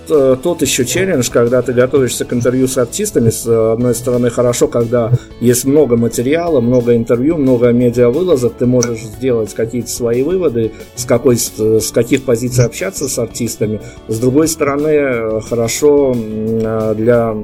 тот, э, тот еще челлендж, когда ты готовишься к интервью с артистами, с одной стороны, хорошо, когда есть много материала, много интервью, много медиавылазок, ты можешь сделать какие-то свои выводы, с, какой, с каких позиций общаться с артистами. С другой стороны, э, хорошо э, для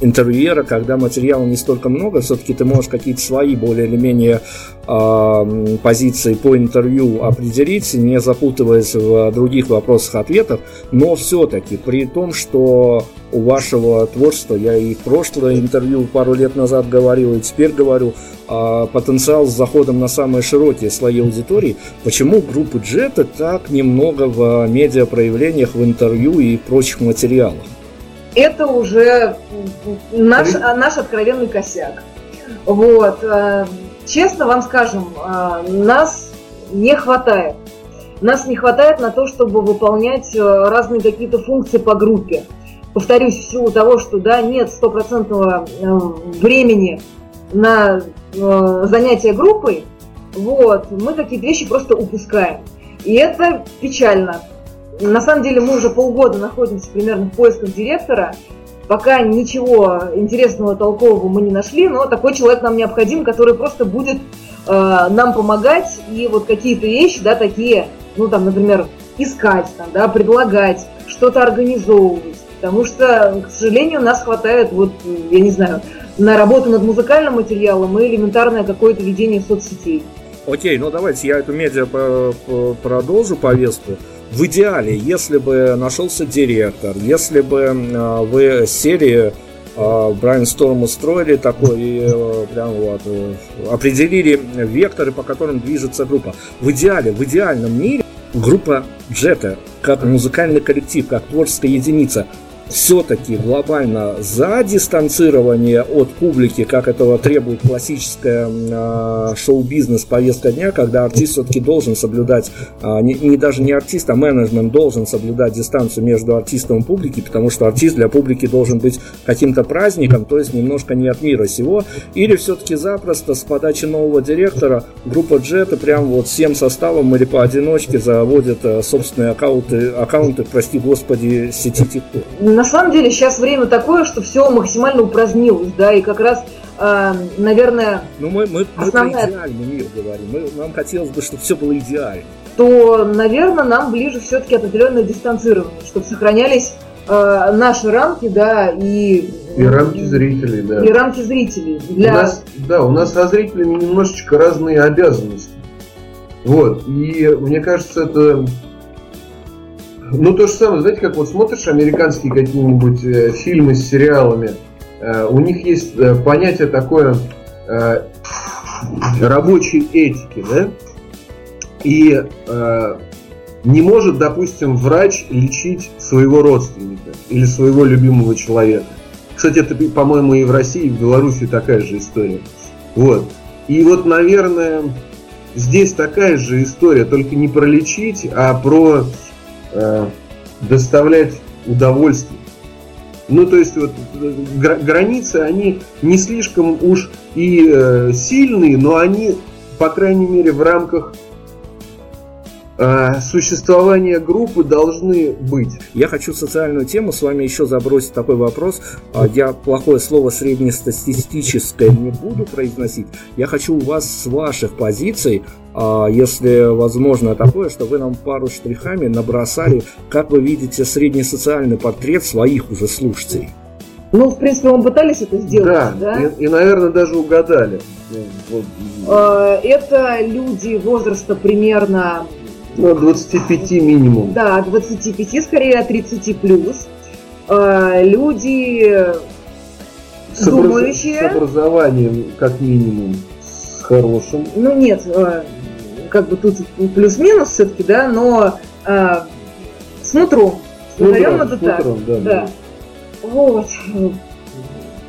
интервьюера, когда материала не столько много, все-таки ты можешь какие-то свои более или менее э, позиции по интервью определить, не запутываясь в других вопросах ответов, но все-таки при том, что у вашего творчества, я и в прошлое интервью пару лет назад говорил, и теперь говорю, а, потенциал с заходом на самые широкие слои аудитории, почему группы Джета так немного в медиапроявлениях, в интервью и прочих материалах?
Это уже наш, а, наш откровенный косяк. Вот. э, Честно вам скажем, э, нас не хватает. Нас не хватает на то, чтобы выполнять э, разные какие-то функции по группе. Повторюсь, в силу того, что да, нет стопроцентного времени на занятия группой, вот, мы какие-то вещи просто упускаем. И это печально. На самом деле мы уже полгода находимся примерно в поисках директора. Пока ничего интересного, толкового мы не нашли, но такой человек нам необходим, который просто будет э, нам помогать и вот какие-то вещи, да, такие, ну там, например, искать, там, да, предлагать, что-то организовывать. Потому что, к сожалению, нас хватает, вот, я не знаю, на работу над музыкальным материалом и элементарное какое-то ведение соцсетей.
Окей, ну давайте я эту медиа по- по- продолжу повестку. В идеале, если бы нашелся директор, если бы э, вы серии брайнсторм устроили такой и э, прям вот э, определили векторы, по которым движется группа. В идеале, в идеальном мире группа Джета как музыкальный коллектив, как творческая единица все-таки глобально за дистанцирование от публики, как этого требует классическая шоу-бизнес повестка дня, когда артист все-таки должен соблюдать, э, не, не даже не артист, а менеджмент должен соблюдать дистанцию между артистом и публикой, потому что артист для публики должен быть каким-то праздником, то есть немножко не от мира сего, или все-таки запросто с подачи нового директора группа Джета прям вот всем составом или поодиночке заводит э, собственные аккаунты, аккаунты, прости господи, сети TikTok
на самом деле сейчас время такое, что все максимально упразднилось, да, и как раз, э, наверное,
ну мы, мы,
основная...
мы про идеальный мир говорим, мы, нам хотелось бы, чтобы все было идеально.
То, наверное, нам ближе все-таки определенное дистанцирование, чтобы сохранялись э, наши рамки, да, и...
И рамки зрителей, да.
И рамки зрителей.
Для... У нас, да, у нас со зрителями немножечко разные обязанности. Вот, и мне кажется, это ну, то же самое, знаете, как вот смотришь американские какие-нибудь э, фильмы с сериалами, э, у них есть э, понятие такое э, рабочей этики, да? И э, не может, допустим, врач лечить своего родственника или своего любимого человека. Кстати, это, по-моему, и в России, и в Беларуси такая же история. Вот. И вот, наверное, здесь такая же история, только не про лечить, а про доставлять удовольствие. Ну, то есть вот гра- границы, они не слишком уж и э, сильные, но они, по крайней мере, в рамках э, существования группы должны быть.
Я хочу социальную тему с вами еще забросить такой вопрос. А, я плохое слово среднестатистическое не буду произносить. Я хочу у вас с ваших позиций а, если возможно такое, что вы нам пару штрихами набросали, как вы видите средний социальный портрет своих уже слушателей.
Ну, в принципе, мы пытались это сделать. Да,
да? И, и, наверное, даже угадали.
А, это люди возраста примерно...
Ну, 25 минимум.
Да, 25, скорее 30 плюс. А, люди
с думающие... С образованием, как минимум, с хорошим.
Ну, нет, как бы тут плюс-минус все-таки, да, но а, с нутром. Назовем это так. Нутром, да, да. Вот.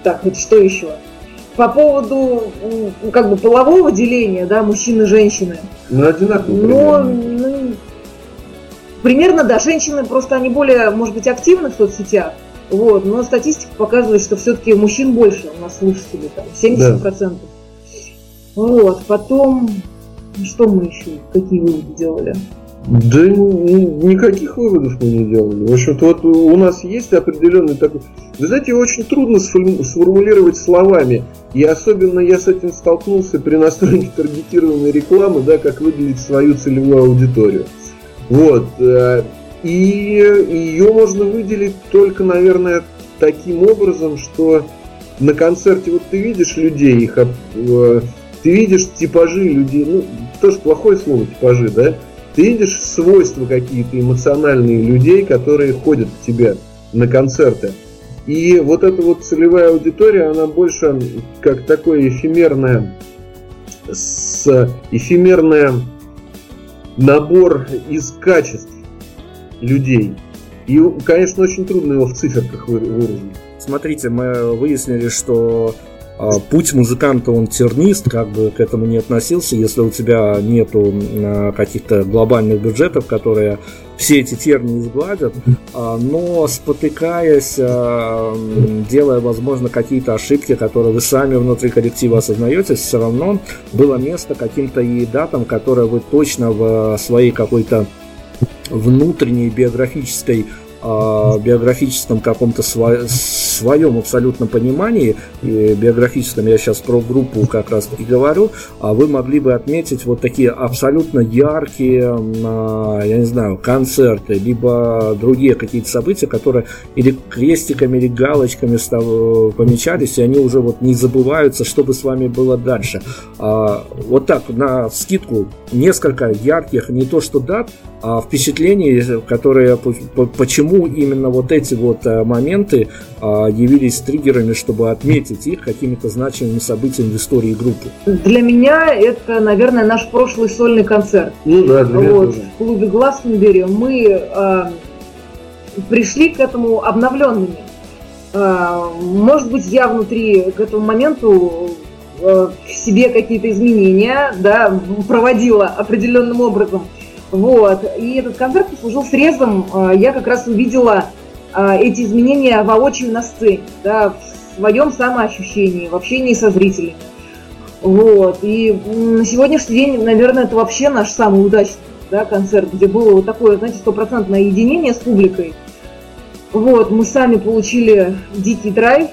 Так, вот что еще? По поводу как бы полового деления, да, мужчины и женщины.
Ну, одинаково.
Но, ну, примерно, да, женщины просто они более, может быть, активны в соцсетях. Вот, но статистика показывает, что все-таки мужчин больше у нас слушателей, там, 70%. Да. Вот, потом ну, что мы еще, какие выводы делали?
Да никаких выводов мы не делали. В общем-то, вот у нас есть определенный такой... Вы знаете, очень трудно сформулировать словами. И особенно я с этим столкнулся при настройке таргетированной рекламы, да, как выделить свою целевую аудиторию. Вот. Э, и ее можно выделить только, наверное, таким образом, что на концерте вот ты видишь людей, их э, ты видишь типажи людей, ну, тоже плохое слово типажи, да? Ты видишь свойства какие-то эмоциональные людей, которые ходят к тебе на концерты. И вот эта вот целевая аудитория, она больше как такое эфемерное, с эфемерное набор из качеств людей. И, конечно, очень трудно его в циферках выразить.
Смотрите, мы выяснили, что путь музыканта, он тернист, как бы к этому не относился, если у тебя нету а, каких-то глобальных бюджетов, которые все эти тернии сгладят, а, но спотыкаясь, делая, возможно, какие-то ошибки, которые вы сами внутри коллектива осознаете, все равно было место каким-то и датам, которые вы точно в своей какой-то внутренней биографической э, биографическом каком-то сво- своем абсолютно понимании, и биографическом я сейчас про группу как раз и говорю, а вы могли бы отметить вот такие абсолютно яркие, э, я не знаю, концерты, либо другие какие-то события, которые или крестиками, или галочками став- помечались, и они уже вот не забываются, что бы с вами было дальше. А, вот так, на скидку, несколько ярких, не то что дат, а впечатлений, которые, почему именно вот эти вот э, моменты а, явились триггерами, чтобы отметить их какими-то значимыми событиями в истории группы?
Для меня это, наверное, наш прошлый сольный концерт.
Ну да, для меня
вот,
тоже.
в клубе Гластенбери мы э, пришли к этому обновленными. Э, может быть, я внутри к этому моменту э, в себе какие-то изменения да, проводила определенным образом. Вот. И этот концерт послужил срезом. Э, я как раз увидела э, эти изменения воочию на сцене, да, в своем самоощущении, в общении со зрителями. Вот. И на сегодняшний день, наверное, это вообще наш самый удачный да, концерт, где было вот такое, знаете, стопроцентное единение с публикой. Вот, мы сами получили дикий драйв,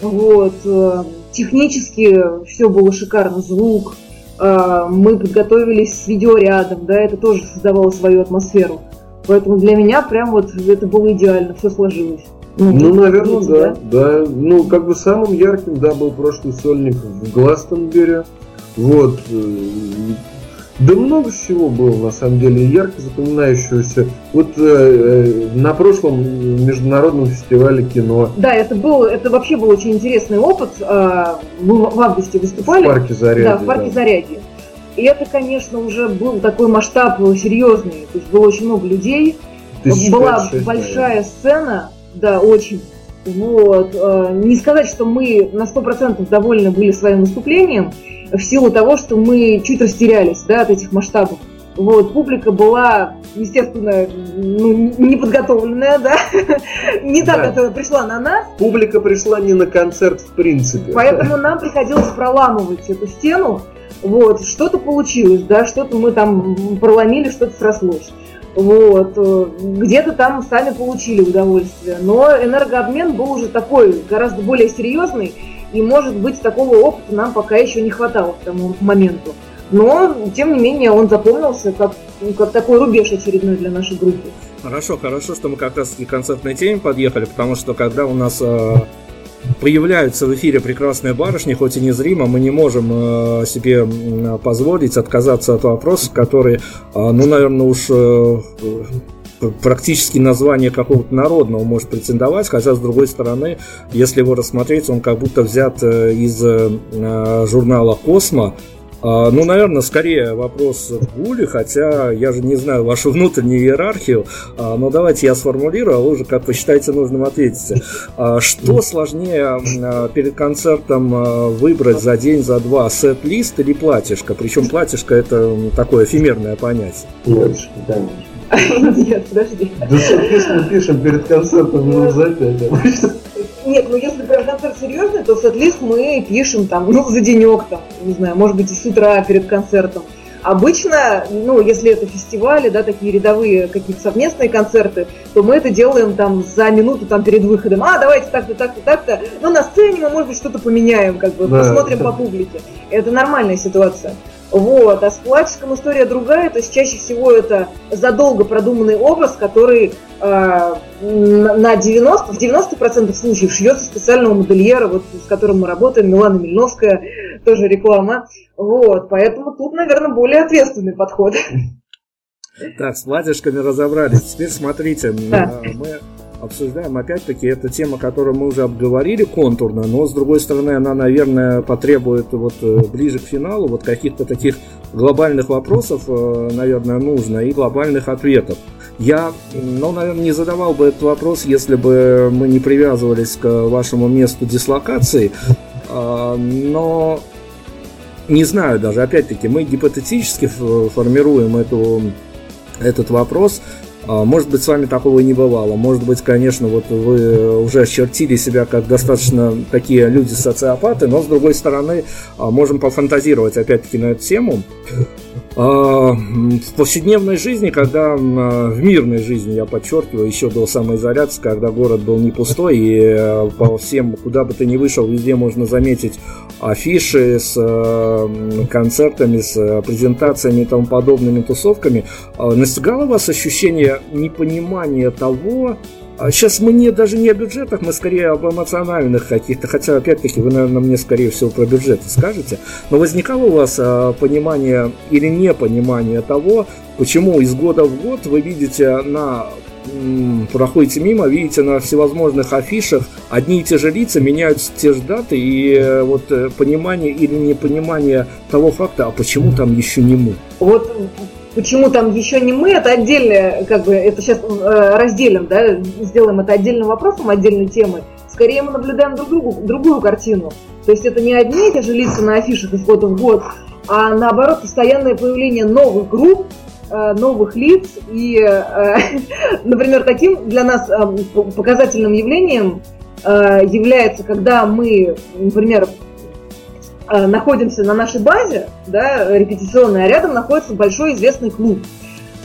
вот, э, технически все было шикарно, звук, мы подготовились с видеорядом, да, это тоже создавало свою атмосферу. Поэтому для меня прям вот это было идеально, все сложилось.
Ну, наверное,
видите,
да, да. Ну, как бы самым ярким, да, был прошлый сольник в Гластонбере. Вот. Э, Да много всего было, на самом деле, ярко запоминающегося. Вот э, э, на прошлом международном фестивале кино
Да, это был, это вообще был очень интересный опыт. А, Мы в августе
в
выступали.
парке Зарядье.
Да, в парке Зарядье. И это, конечно, уже был такой масштаб серьезный. То есть было очень много людей.
Тысяч
Была большая сцена, да, очень. Вот. э, Не сказать, что мы на 100% довольны были своим выступлением, в силу того, что мы чуть растерялись да, от этих масштабов. Вот, публика была, естественно, ну, неподготовленная, да, не та,
Да.
которая пришла на нас.
Публика пришла не на концерт в принципе.
Поэтому нам приходилось проламывать эту стену. Вот, что-то получилось, да, что-то мы там проломили, что-то срослось. Вот, э, где-то там сами получили удовольствие. Но энергообмен был уже такой, гораздо более серьезный, и, может быть, такого опыта нам пока еще не хватало к тому моменту. Но, тем не менее, он запомнился как, ну, как такой рубеж очередной для нашей группы.
Хорошо, хорошо, что мы как раз к концертной теме подъехали, потому что когда у нас э, появляются в эфире прекрасные барышни, хоть и незримо, мы не можем э, себе позволить отказаться от вопроса, который, э, ну, наверное, уж э, практически название какого-то народного может претендовать, хотя, с другой стороны, если его рассмотреть, он как будто взят из журнала «Космо», Ну, наверное, скорее вопрос к Гуле, хотя я же не знаю вашу внутреннюю иерархию, а, но давайте я сформулирую, а вы уже как посчитаете нужным ответите. А, Что сложнее а, перед концертом а, выбрать за день, за два, сет-лист или платьишко? Причем платьишко это такое эфемерное понятие.
Нет, конечно.
Нет, подожди.
Да соответственно, пишем перед концертом минут за пять обычно.
Нет, ну если прям концерт серьезный, то сет-лист мы пишем там, ну, за денек там, не знаю, может быть, и с утра перед концертом. Обычно, ну, если это фестивали, да, такие рядовые какие-то совместные концерты, то мы это делаем там за минуту там перед выходом. А, давайте так-то, так-то, так-то. Ну, на сцене мы, может быть, что-то поменяем, как бы,
Да.
посмотрим по публике. Это нормальная ситуация. Вот, а с платьишком история другая, то есть чаще всего это задолго продуманный образ, который э, на на 90, в 90% случаев шьется специального модельера, вот, с которым мы работаем, Милана Мильновская, тоже реклама. Вот, поэтому тут, наверное, более ответственный подход.
Так, с платьишками разобрались. Теперь смотрите,
Да.
а, мы обсуждаем опять-таки, это тема, которую мы уже обговорили контурно, но с другой стороны она, наверное, потребует вот э, ближе к финалу вот каких-то таких глобальных вопросов, э, наверное, нужно и глобальных ответов. Я, ну, наверное, не задавал бы этот вопрос, если бы мы не привязывались к вашему месту дислокации, а, но не знаю даже, опять-таки, мы гипотетически формируем эту, этот вопрос. А, Может быть, с вами такого и не бывало. Может быть, конечно, вот вы уже очертили себя как достаточно такие люди-социопаты, но с другой стороны, а, можем пофантазировать опять-таки на эту тему. А, в повседневной жизни, когда в мирной жизни, я подчеркиваю, еще до самоизоляции, когда город был не пустой, и э, по всем, куда бы ты ни вышел, везде можно заметить афиши с э, концертами, с э, презентациями и тому подобными тусовками, настигало вас ощущение непонимания того, сейчас мы не, даже не о бюджетах, мы скорее об эмоциональных каких-то, хотя, опять-таки, вы, наверное, мне, скорее всего, про бюджеты скажете, но возникало у вас а, понимание или непонимание того, почему из года в год вы видите на проходите мимо, видите на всевозможных афишах одни и те же лица, меняются те же даты, и э, вот э, понимание или непонимание того факта, а почему там еще не мы.
Вот Почему там еще не мы, это отдельное, как бы, это сейчас э, разделим, да, сделаем это отдельным вопросом, отдельной темой. Скорее мы наблюдаем друг другу, другую картину. То есть это не одни и те же лица на афишах из года в год, а наоборот постоянное появление новых групп, э, новых лиц. И, э, например, таким для нас показательным явлением является, когда мы, например, Э, находимся на нашей базе, да, репетиционной, а рядом находится большой известный клуб.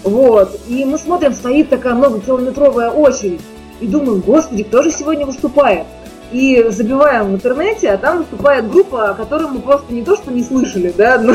Вот. И мы смотрим, стоит такая многокилометровая очередь. И думаем, господи, кто же сегодня выступает? И забиваем в интернете, а там выступает группа, о которой мы просто не то что не слышали, да, но,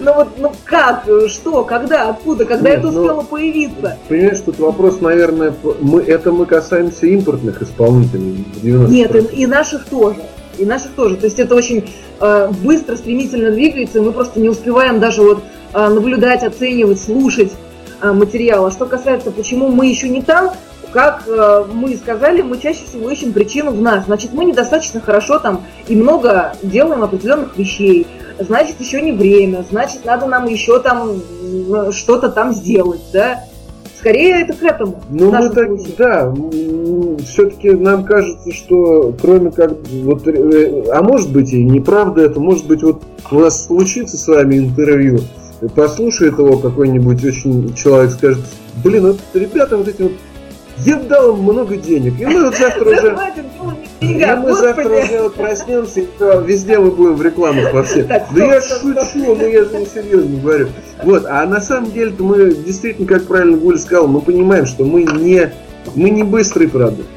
но вот ну как, что, когда, откуда, когда Нет, это ну, успело ну, появиться.
Понимаешь, тут вопрос, наверное, мы, это мы касаемся импортных исполнителей.
Нет, и, и наших тоже и наших тоже. То есть это очень э, быстро, стремительно двигается, и мы просто не успеваем даже вот э, наблюдать, оценивать, слушать э, материал. А что касается, почему мы еще не там, как э, мы сказали, мы чаще всего ищем причину в нас. Значит, мы недостаточно хорошо там и много делаем определенных вещей. Значит, еще не время. Значит, надо нам еще там что-то там сделать, да. Скорее это к этому.
Ну, мы так, да, все-таки нам кажется, что кроме как вот, э, а может быть и неправда это, может быть вот у нас случится с вами интервью, послушает его какой-нибудь очень человек, скажет, блин, вот ребята вот эти вот я дал им много денег. И мы вот завтра уже... И мы завтра уже вот проснемся, и то везде мы будем в рекламах во всех. Да я шучу, но я же не серьезно говорю. Вот, а на самом деле мы действительно, как правильно Гуля сказал, мы понимаем, что мы не, мы не быстрый продукт.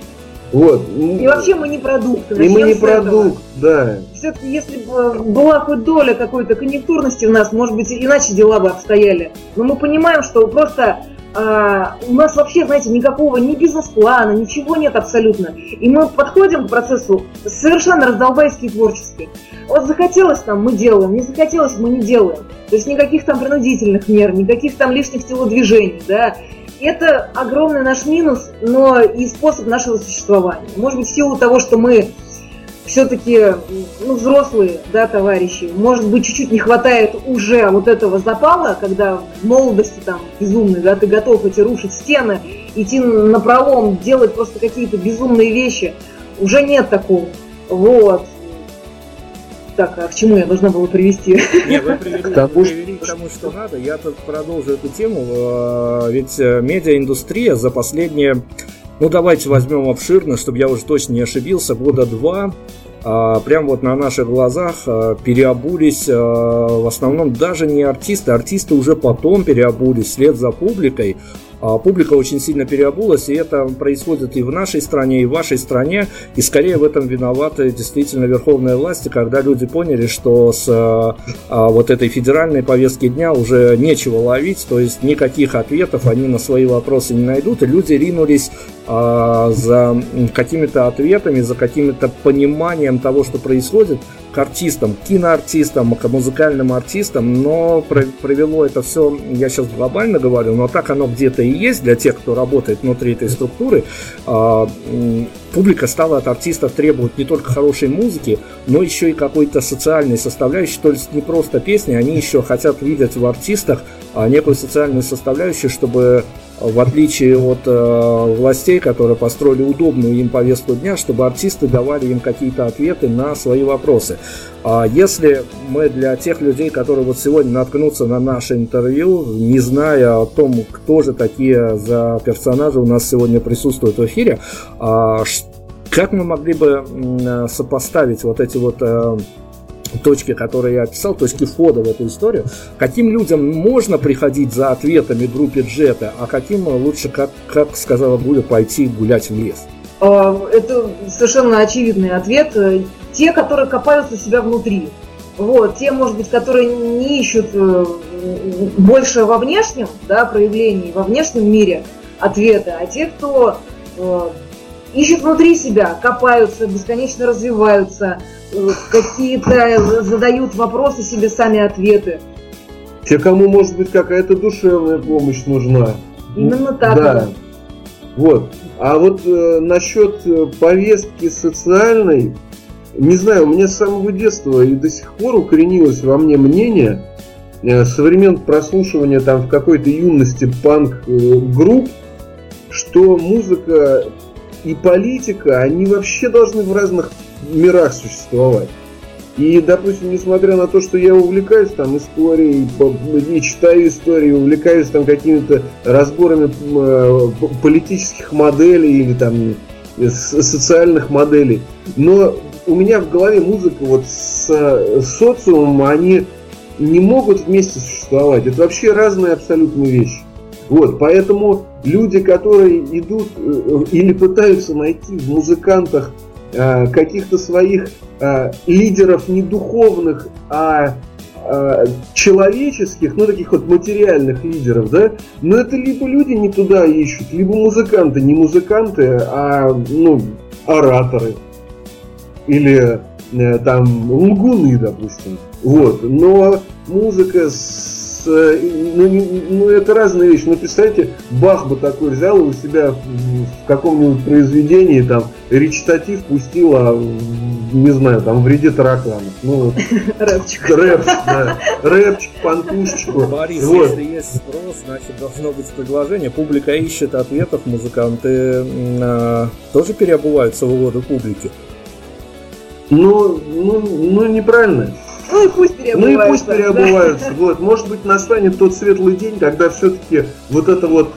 Вот.
И вообще мы не продукт.
И мы не продукт, да.
Все-таки если бы была хоть доля какой-то конъюнктурности у нас, может быть, иначе дела бы обстояли. Но мы понимаем, что просто а, у нас вообще, знаете, никакого ни бизнес-плана, ничего нет абсолютно. И мы подходим к процессу совершенно раздолбайски и творчески. Вот захотелось нам, мы делаем, не захотелось, мы не делаем. То есть никаких там принудительных мер, никаких там лишних телодвижений, да. Это огромный наш минус, но и способ нашего существования. Может быть, в силу того, что мы все-таки ну, взрослые, да, товарищи, может быть, чуть-чуть не хватает уже вот этого запала, когда в молодости там безумный, да, ты готов эти рушить стены, идти на пролом, делать просто какие-то безумные вещи. Уже нет такого. Вот. Так, а к чему я должна была привести?
Не, вы привели, к тому, привели к тому, что надо. Я тут продолжу эту тему. А, ведь э, медиаиндустрия за последние ну, давайте возьмем обширно, чтобы я уже точно не ошибился, года два а, прям вот на наших глазах а, переобулись а, в основном даже не артисты, артисты уже потом переобулись вслед за публикой, публика очень сильно переобулась, и это происходит и в нашей стране, и в вашей стране, и скорее в этом виноваты действительно верховные власти, когда люди поняли, что с а, а, вот этой федеральной повестки дня уже нечего ловить, то есть никаких ответов они на свои вопросы не найдут, и люди ринулись а, за какими-то ответами, за каким-то пониманием того, что происходит, к артистам, киноартистам, к музыкальным артистам, но провело это все, я сейчас глобально говорю, но так оно где-то и есть для тех, кто работает внутри этой структуры. А, публика стала от артистов требовать не только хорошей музыки, но еще и какой-то социальной составляющей, то есть не просто песни, они еще хотят видеть в артистах а, некую социальную составляющую, чтобы в отличие от э, властей, которые построили удобную им повестку дня, чтобы артисты давали им какие-то ответы на свои вопросы. А если мы для тех людей, которые вот сегодня наткнутся на наше интервью, не зная о том, кто же такие за персонажи у нас сегодня присутствуют в эфире, а, как мы могли бы сопоставить вот эти вот э, точки, которые я описал, точки входа в эту историю, каким людям можно приходить за ответами группе Джета, а каким лучше, как, как сказала Гуля, пойти гулять в лес?
А, Это совершенно очевидный ответ. Те, которые копаются себя внутри. Вот, те, может быть, которые не ищут э, больше во внешнем да, проявлении, во внешнем мире ответа, а те, кто э, ищут внутри себя, копаются, бесконечно развиваются, э, какие-то задают вопросы себе сами ответы.
Те, кому, может быть, какая-то душевная помощь нужна.
Именно так.
Да. Вот. А вот э, насчет э, повестки социальной, не знаю, у меня с самого детства и до сих пор укоренилось во мне мнение, э, со времен прослушивания там в какой-то юности панк-групп, что музыка и политика, они вообще должны в разных мирах существовать. И, допустим, несмотря на то, что я увлекаюсь там историей, и читаю истории, увлекаюсь там какими-то разборами э, политических моделей или там социальных моделей, но у меня в голове музыка вот с, с социумом, они не могут вместе существовать. Это вообще разные абсолютно вещи. Вот, поэтому люди, которые идут э, или пытаются найти в музыкантах э, каких-то своих э, лидеров не духовных, а человеческих, ну таких вот материальных лидеров, да, но это либо люди не туда ищут, либо музыканты, не музыканты, а ну ораторы или э, там лгуны, допустим. Вот. Но музыка с э, ну, не, ну, это разные вещи. Ну, представьте, Бах бы такой взял и у себя в каком-нибудь произведении там речитатив пустил, а, не знаю, там, вреде тараканов. Ну,
Рэпчик.
Рэп, да. Рэпчик, пантушечку.
Борис,
Вот.
если есть спрос, значит должно быть предложение. Публика ищет ответов, музыканты а, тоже переобуваются в угоду публики.
Ну, ну, ну, неправильно.
Ну и пусть
Ну
переобуваются.
и пусть переобуваются. Вот, может быть, настанет тот светлый день, когда все-таки вот это вот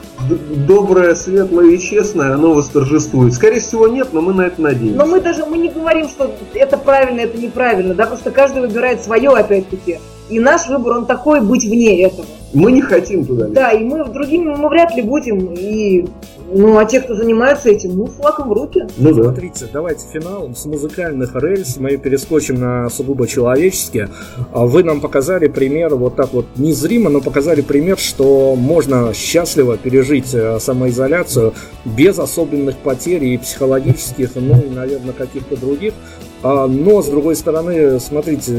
доброе, светлое и честное, оно восторжествует. Скорее всего, нет, но мы на это надеемся.
Но мы даже мы не говорим, что это правильно, это неправильно, да, просто каждый выбирает свое, опять-таки. И наш выбор, он такой, быть вне этого.
Мы не хотим туда лезть.
Да, и мы другими мы вряд ли будем, и, ну, а те, кто занимается этим, ну, флаком в руки.
Ну да.
Смотрите, давайте финал с музыкальных рельс мы перескочим на сугубо человеческие. А Вы нам показали пример, вот так вот незримо, но показали пример, что можно счастливо пережить э, самоизоляцию без особенных потерь и психологических, ну и, наверное, каких-то других. А, Но, с другой стороны, смотрите,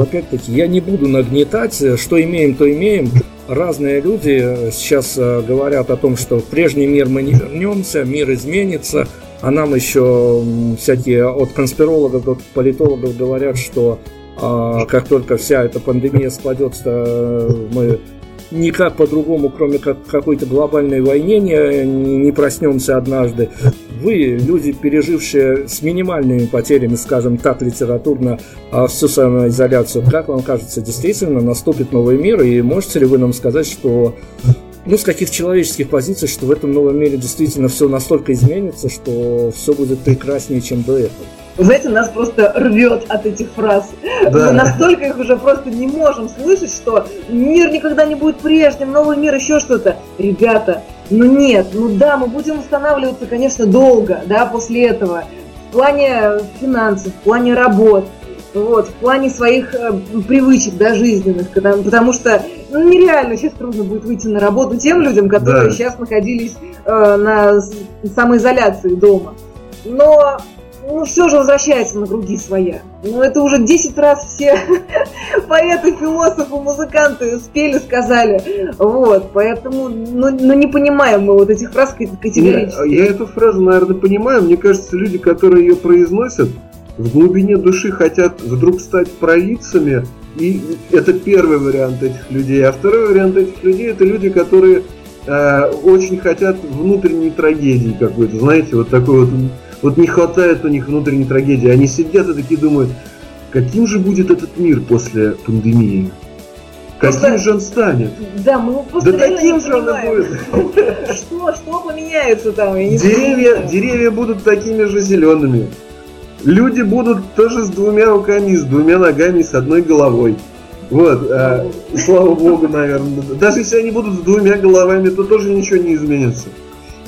опять-таки, я не буду нагнетать, что имеем, то имеем. Разные люди сейчас э, говорят о том, что в прежний мир мы не вернемся, мир изменится, а нам еще всякие от конспирологов до политологов говорят, что а, как только вся эта пандемия спадет, э, мы никак по-другому, кроме как какой-то глобальной войне, не, не проснемся однажды. Вы, люди, пережившие с минимальными потерями, скажем так, литературно, а, всю самоизоляцию, как вам кажется, действительно наступит новый мир? И можете ли вы нам сказать, что ну, с каких человеческих позиций, что в этом новом мире действительно все настолько изменится, что все будет прекраснее, чем до этого?
Вы знаете, нас просто рвет от этих фраз.
Да.
Мы настолько их уже просто не можем слышать, что мир никогда не будет прежним, новый мир, еще что-то. Ребята, ну нет, ну да, мы будем устанавливаться, конечно, долго, да, после этого. В плане финансов, в плане работ, вот, в плане своих э, привычек, да, жизненных, когда- потому что ну, нереально сейчас трудно будет выйти на работу тем людям, которые
Да.
сейчас находились э, на самоизоляции дома. Но ну, все же возвращается на круги своя. Ну, это уже 10 раз все поэты, философы, музыканты спели, сказали. Вот, поэтому, ну, ну, не понимаем мы вот этих фраз категорически.
я эту фразу, наверное, понимаю. Мне кажется, люди, которые ее произносят, в глубине души хотят вдруг стать провидцами. И это первый вариант этих людей. А второй вариант этих людей это люди, которые э, очень хотят внутренней трагедии какой-то. Знаете, вот такой вот. Вот не хватает у них внутренней трагедии. Они сидят и такие думают, каким же будет этот мир после пандемии? Каким
Просто-
же он станет?
Да, мы просто
Да таким же он и будет.
Что, что поменяется там?
Деревья, деревья будут такими же зелеными. люди будут тоже с двумя руками, с двумя ногами, с одной головой. Вот, а, слава богу, наверное. Даже если они будут с двумя головами, то тоже ничего не изменится.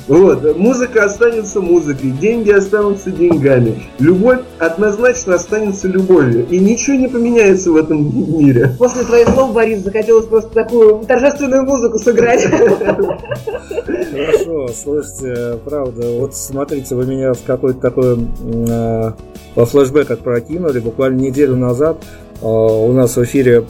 Вот, музыка останется музыкой, деньги останутся деньгами, любовь однозначно останется любовью, и ничего не поменяется в этом мире.
После твоих слов, Борис, захотелось просто такую торжественную музыку сыграть.
Хорошо, слушайте, правда, вот смотрите, вы меня в какой-то такой э, во флешбэк отпрокинули. Буквально неделю назад э, у нас в эфире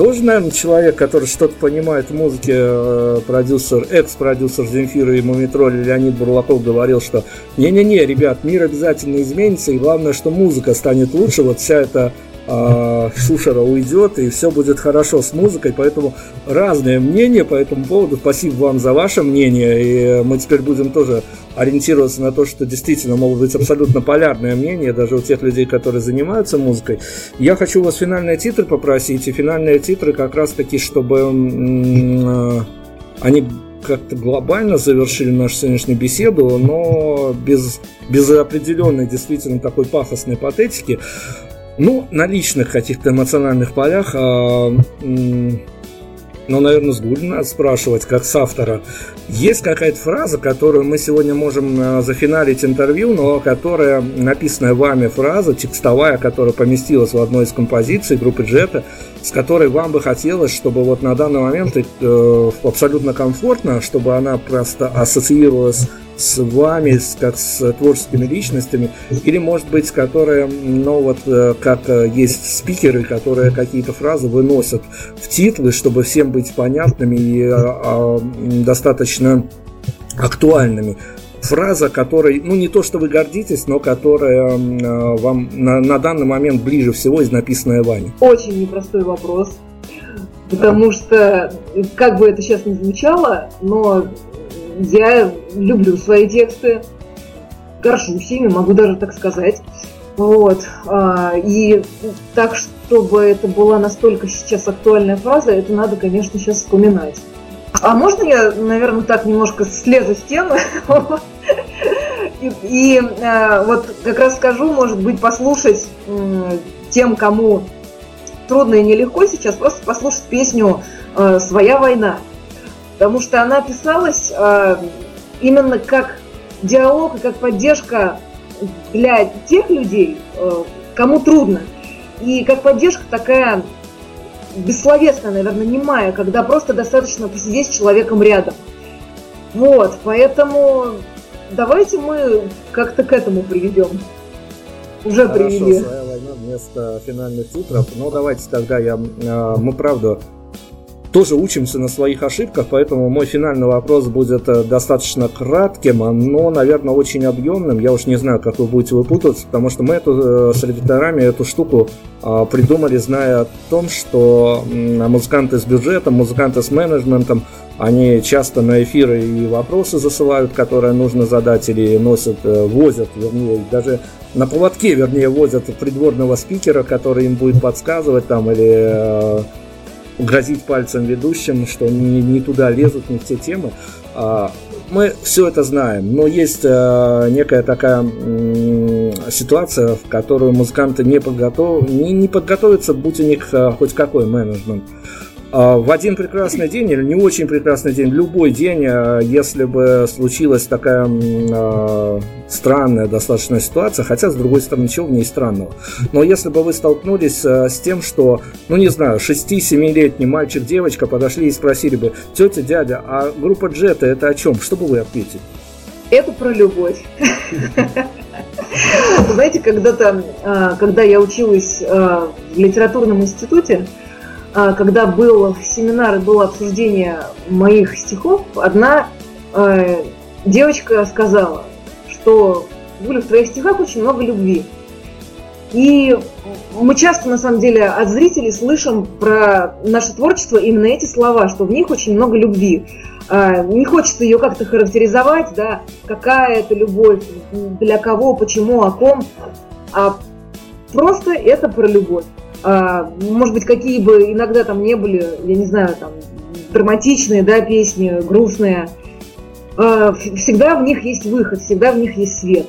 тоже, наверное, человек, который что-то понимает в музыке, э, продюсер, экс-продюсер Земфира и Мумитроли Леонид Бурлаков говорил, что не-не-не, ребят, мир обязательно изменится, и главное, что музыка станет лучше, вот вся эта э, Шушера уйдет, и все будет хорошо с музыкой, поэтому разные мнения по этому поводу. Спасибо вам за ваше мнение, и мы теперь будем тоже ориентироваться на то, что действительно могут быть абсолютно полярные мнения, даже у тех людей, которые занимаются музыкой. Я хочу у вас финальные титры попросить, и финальные титры как раз таки, чтобы э, они как-то глобально завершили нашу сегодняшнюю беседу, но без, без определенной действительно такой пафосной патетики. Ну, на личных каких-то эмоциональных полях, а, ну, наверное, с Гуль надо спрашивать, как с автора. Есть какая-то фраза, которую мы сегодня можем а, зафиналить интервью, но которая написанная вами фраза, текстовая, которая поместилась в одной из композиций группы Джета, с которой вам бы хотелось, чтобы вот на данный момент э, абсолютно комфортно, чтобы она просто ассоциировалась с вами, с, как с творческими личностями, или, может быть, которые, ну, вот, э, как э, есть спикеры, которые какие-то фразы выносят в титлы, чтобы всем быть понятными и а, а, достаточно актуальными. Фраза, которой, ну не то, что вы гордитесь, но которая э, вам на, на данный момент ближе всего из написанной вами.
Очень непростой вопрос. Потому что, как бы это сейчас не звучало, но я люблю свои тексты, горжусь ими, могу даже так сказать. Вот. А, и так, чтобы это была настолько сейчас актуальная фраза, это надо, конечно, сейчас вспоминать. А можно я, наверное, так немножко слезу с темы? И, и э, вот как раз скажу, может быть, послушать тем, кому трудно и нелегко сейчас, просто послушать песню э, «Своя война» потому что она писалась э, именно как диалог и как поддержка для тех людей, э, кому трудно. И как поддержка такая бессловесная, наверное, немая, когда просто достаточно посидеть с человеком рядом. Вот, поэтому давайте мы как-то к этому приведем. Уже
Хорошо,
привели.
своя война вместо финальных титров. Но давайте тогда я, э, мы правда тоже учимся на своих ошибках, поэтому мой финальный вопрос будет э, достаточно кратким, но, наверное, очень объемным. Я уж не знаю, как вы будете выпутываться, потому что мы эту, э, с редакторами эту штуку а, придумали, зная о том, что музыканты с бюджетом, музыканты с менеджментом, они часто на эфиры и вопросы засылают, которые нужно задать, или носят, э, возят, вернее, даже на поводке, вернее, возят придворного спикера, который им будет подсказывать там, или грозить пальцем ведущим, что не, не туда лезут, не в те темы. А, мы все это знаем, но есть э, некая такая ситуация, в которую музыканты не, подготов... не, не подготовятся, будь у них э, хоть какой менеджмент. А, в один прекрасный день или не очень прекрасный день, любой день, а, если бы случилась такая э, странная достаточно ситуация, хотя с другой стороны ничего в ней странного, но если бы вы столкнулись э, с тем, что, ну не знаю, 6-7-летний мальчик, девочка подошли и спросили бы, тетя, дядя, а группа Джета это о чем? Что бы вы ответили?
Это про любовь. Знаете, когда-то, когда я училась в литературном институте, когда был семинар и было обсуждение моих стихов, одна э, девочка сказала, что Гуля, в твоих стихах очень много любви. И мы часто, на самом деле, от зрителей слышим про наше творчество именно эти слова, что в них очень много любви. А, не хочется ее как-то характеризовать, да, какая это любовь, для кого, почему, о ком, а просто это про любовь. А, может быть, какие бы иногда там не были, я не знаю, там, драматичные, да, песни, грустные, а, всегда в них есть выход, всегда в них есть свет.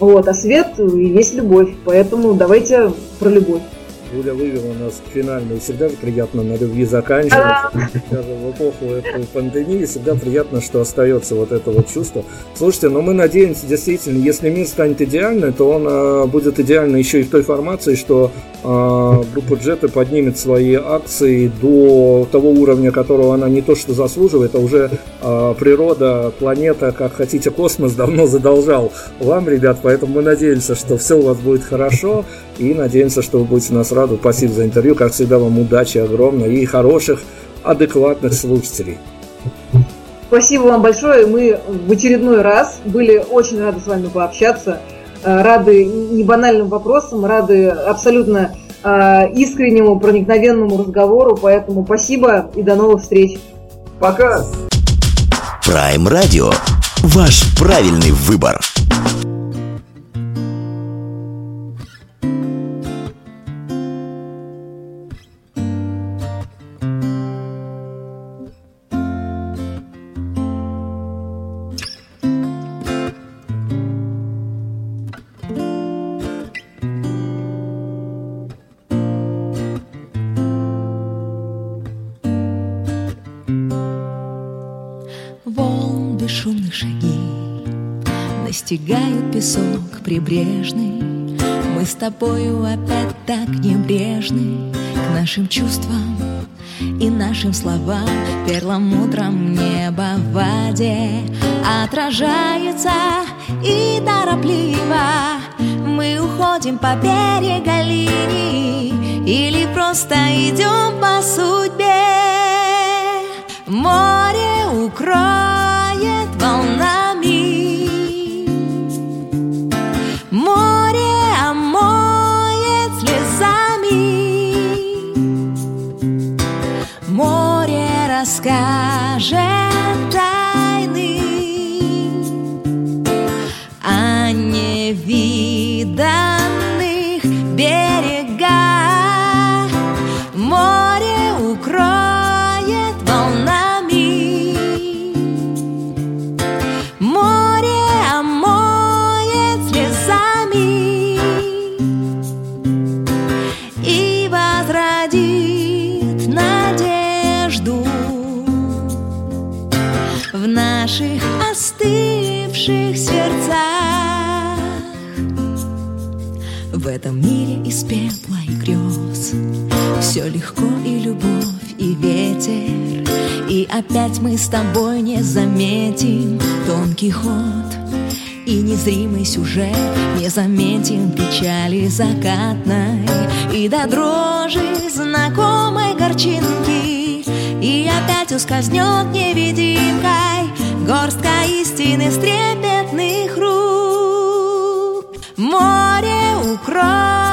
Вот, а свет и есть любовь. Поэтому давайте про любовь.
Гуля вывела нас к финальной. Всегда приятно на любви заканчивать. Даже в эпоху этой пандемии всегда приятно, что остается вот это вот чувство. Слушайте, но мы надеемся, действительно, если мир станет идеальным, то он э, будет идеальный еще и в той формации, что группа Джеты поднимет свои акции до того уровня, которого она не то что заслуживает, а уже э, природа, планета, как хотите, космос давно задолжал вам, ребят. Поэтому мы надеемся, что все у вас будет хорошо и надеемся, что вы будете нас радовать. Спасибо за интервью. Как всегда, вам удачи огромной и хороших, адекватных слушателей.
Спасибо вам большое. Мы в очередной раз были очень рады с вами пообщаться. Э, Рады не банальным вопросам, рады абсолютно э, искреннему, проникновенному разговору. Поэтому спасибо и до новых встреч.
Пока!
Prime Radio. Ваш правильный выбор.
Прибрежный. Мы с тобою опять так небрежны К нашим чувствам и нашим словам. Перламутром небо в воде Отражается и торопливо. Мы уходим по берега линии Или просто идем по судьбе. Море укроет волнами wskaże. Этом мире из пепла и грез Все легко и любовь, и ветер. И опять мы с тобой не заметим Тонкий ход. И незримый сюжет Не заметим печали закатной. И до дрожи знакомой горчинки. И опять ускользнет невидимкой Горстка истины с трепетных рук. Море укроет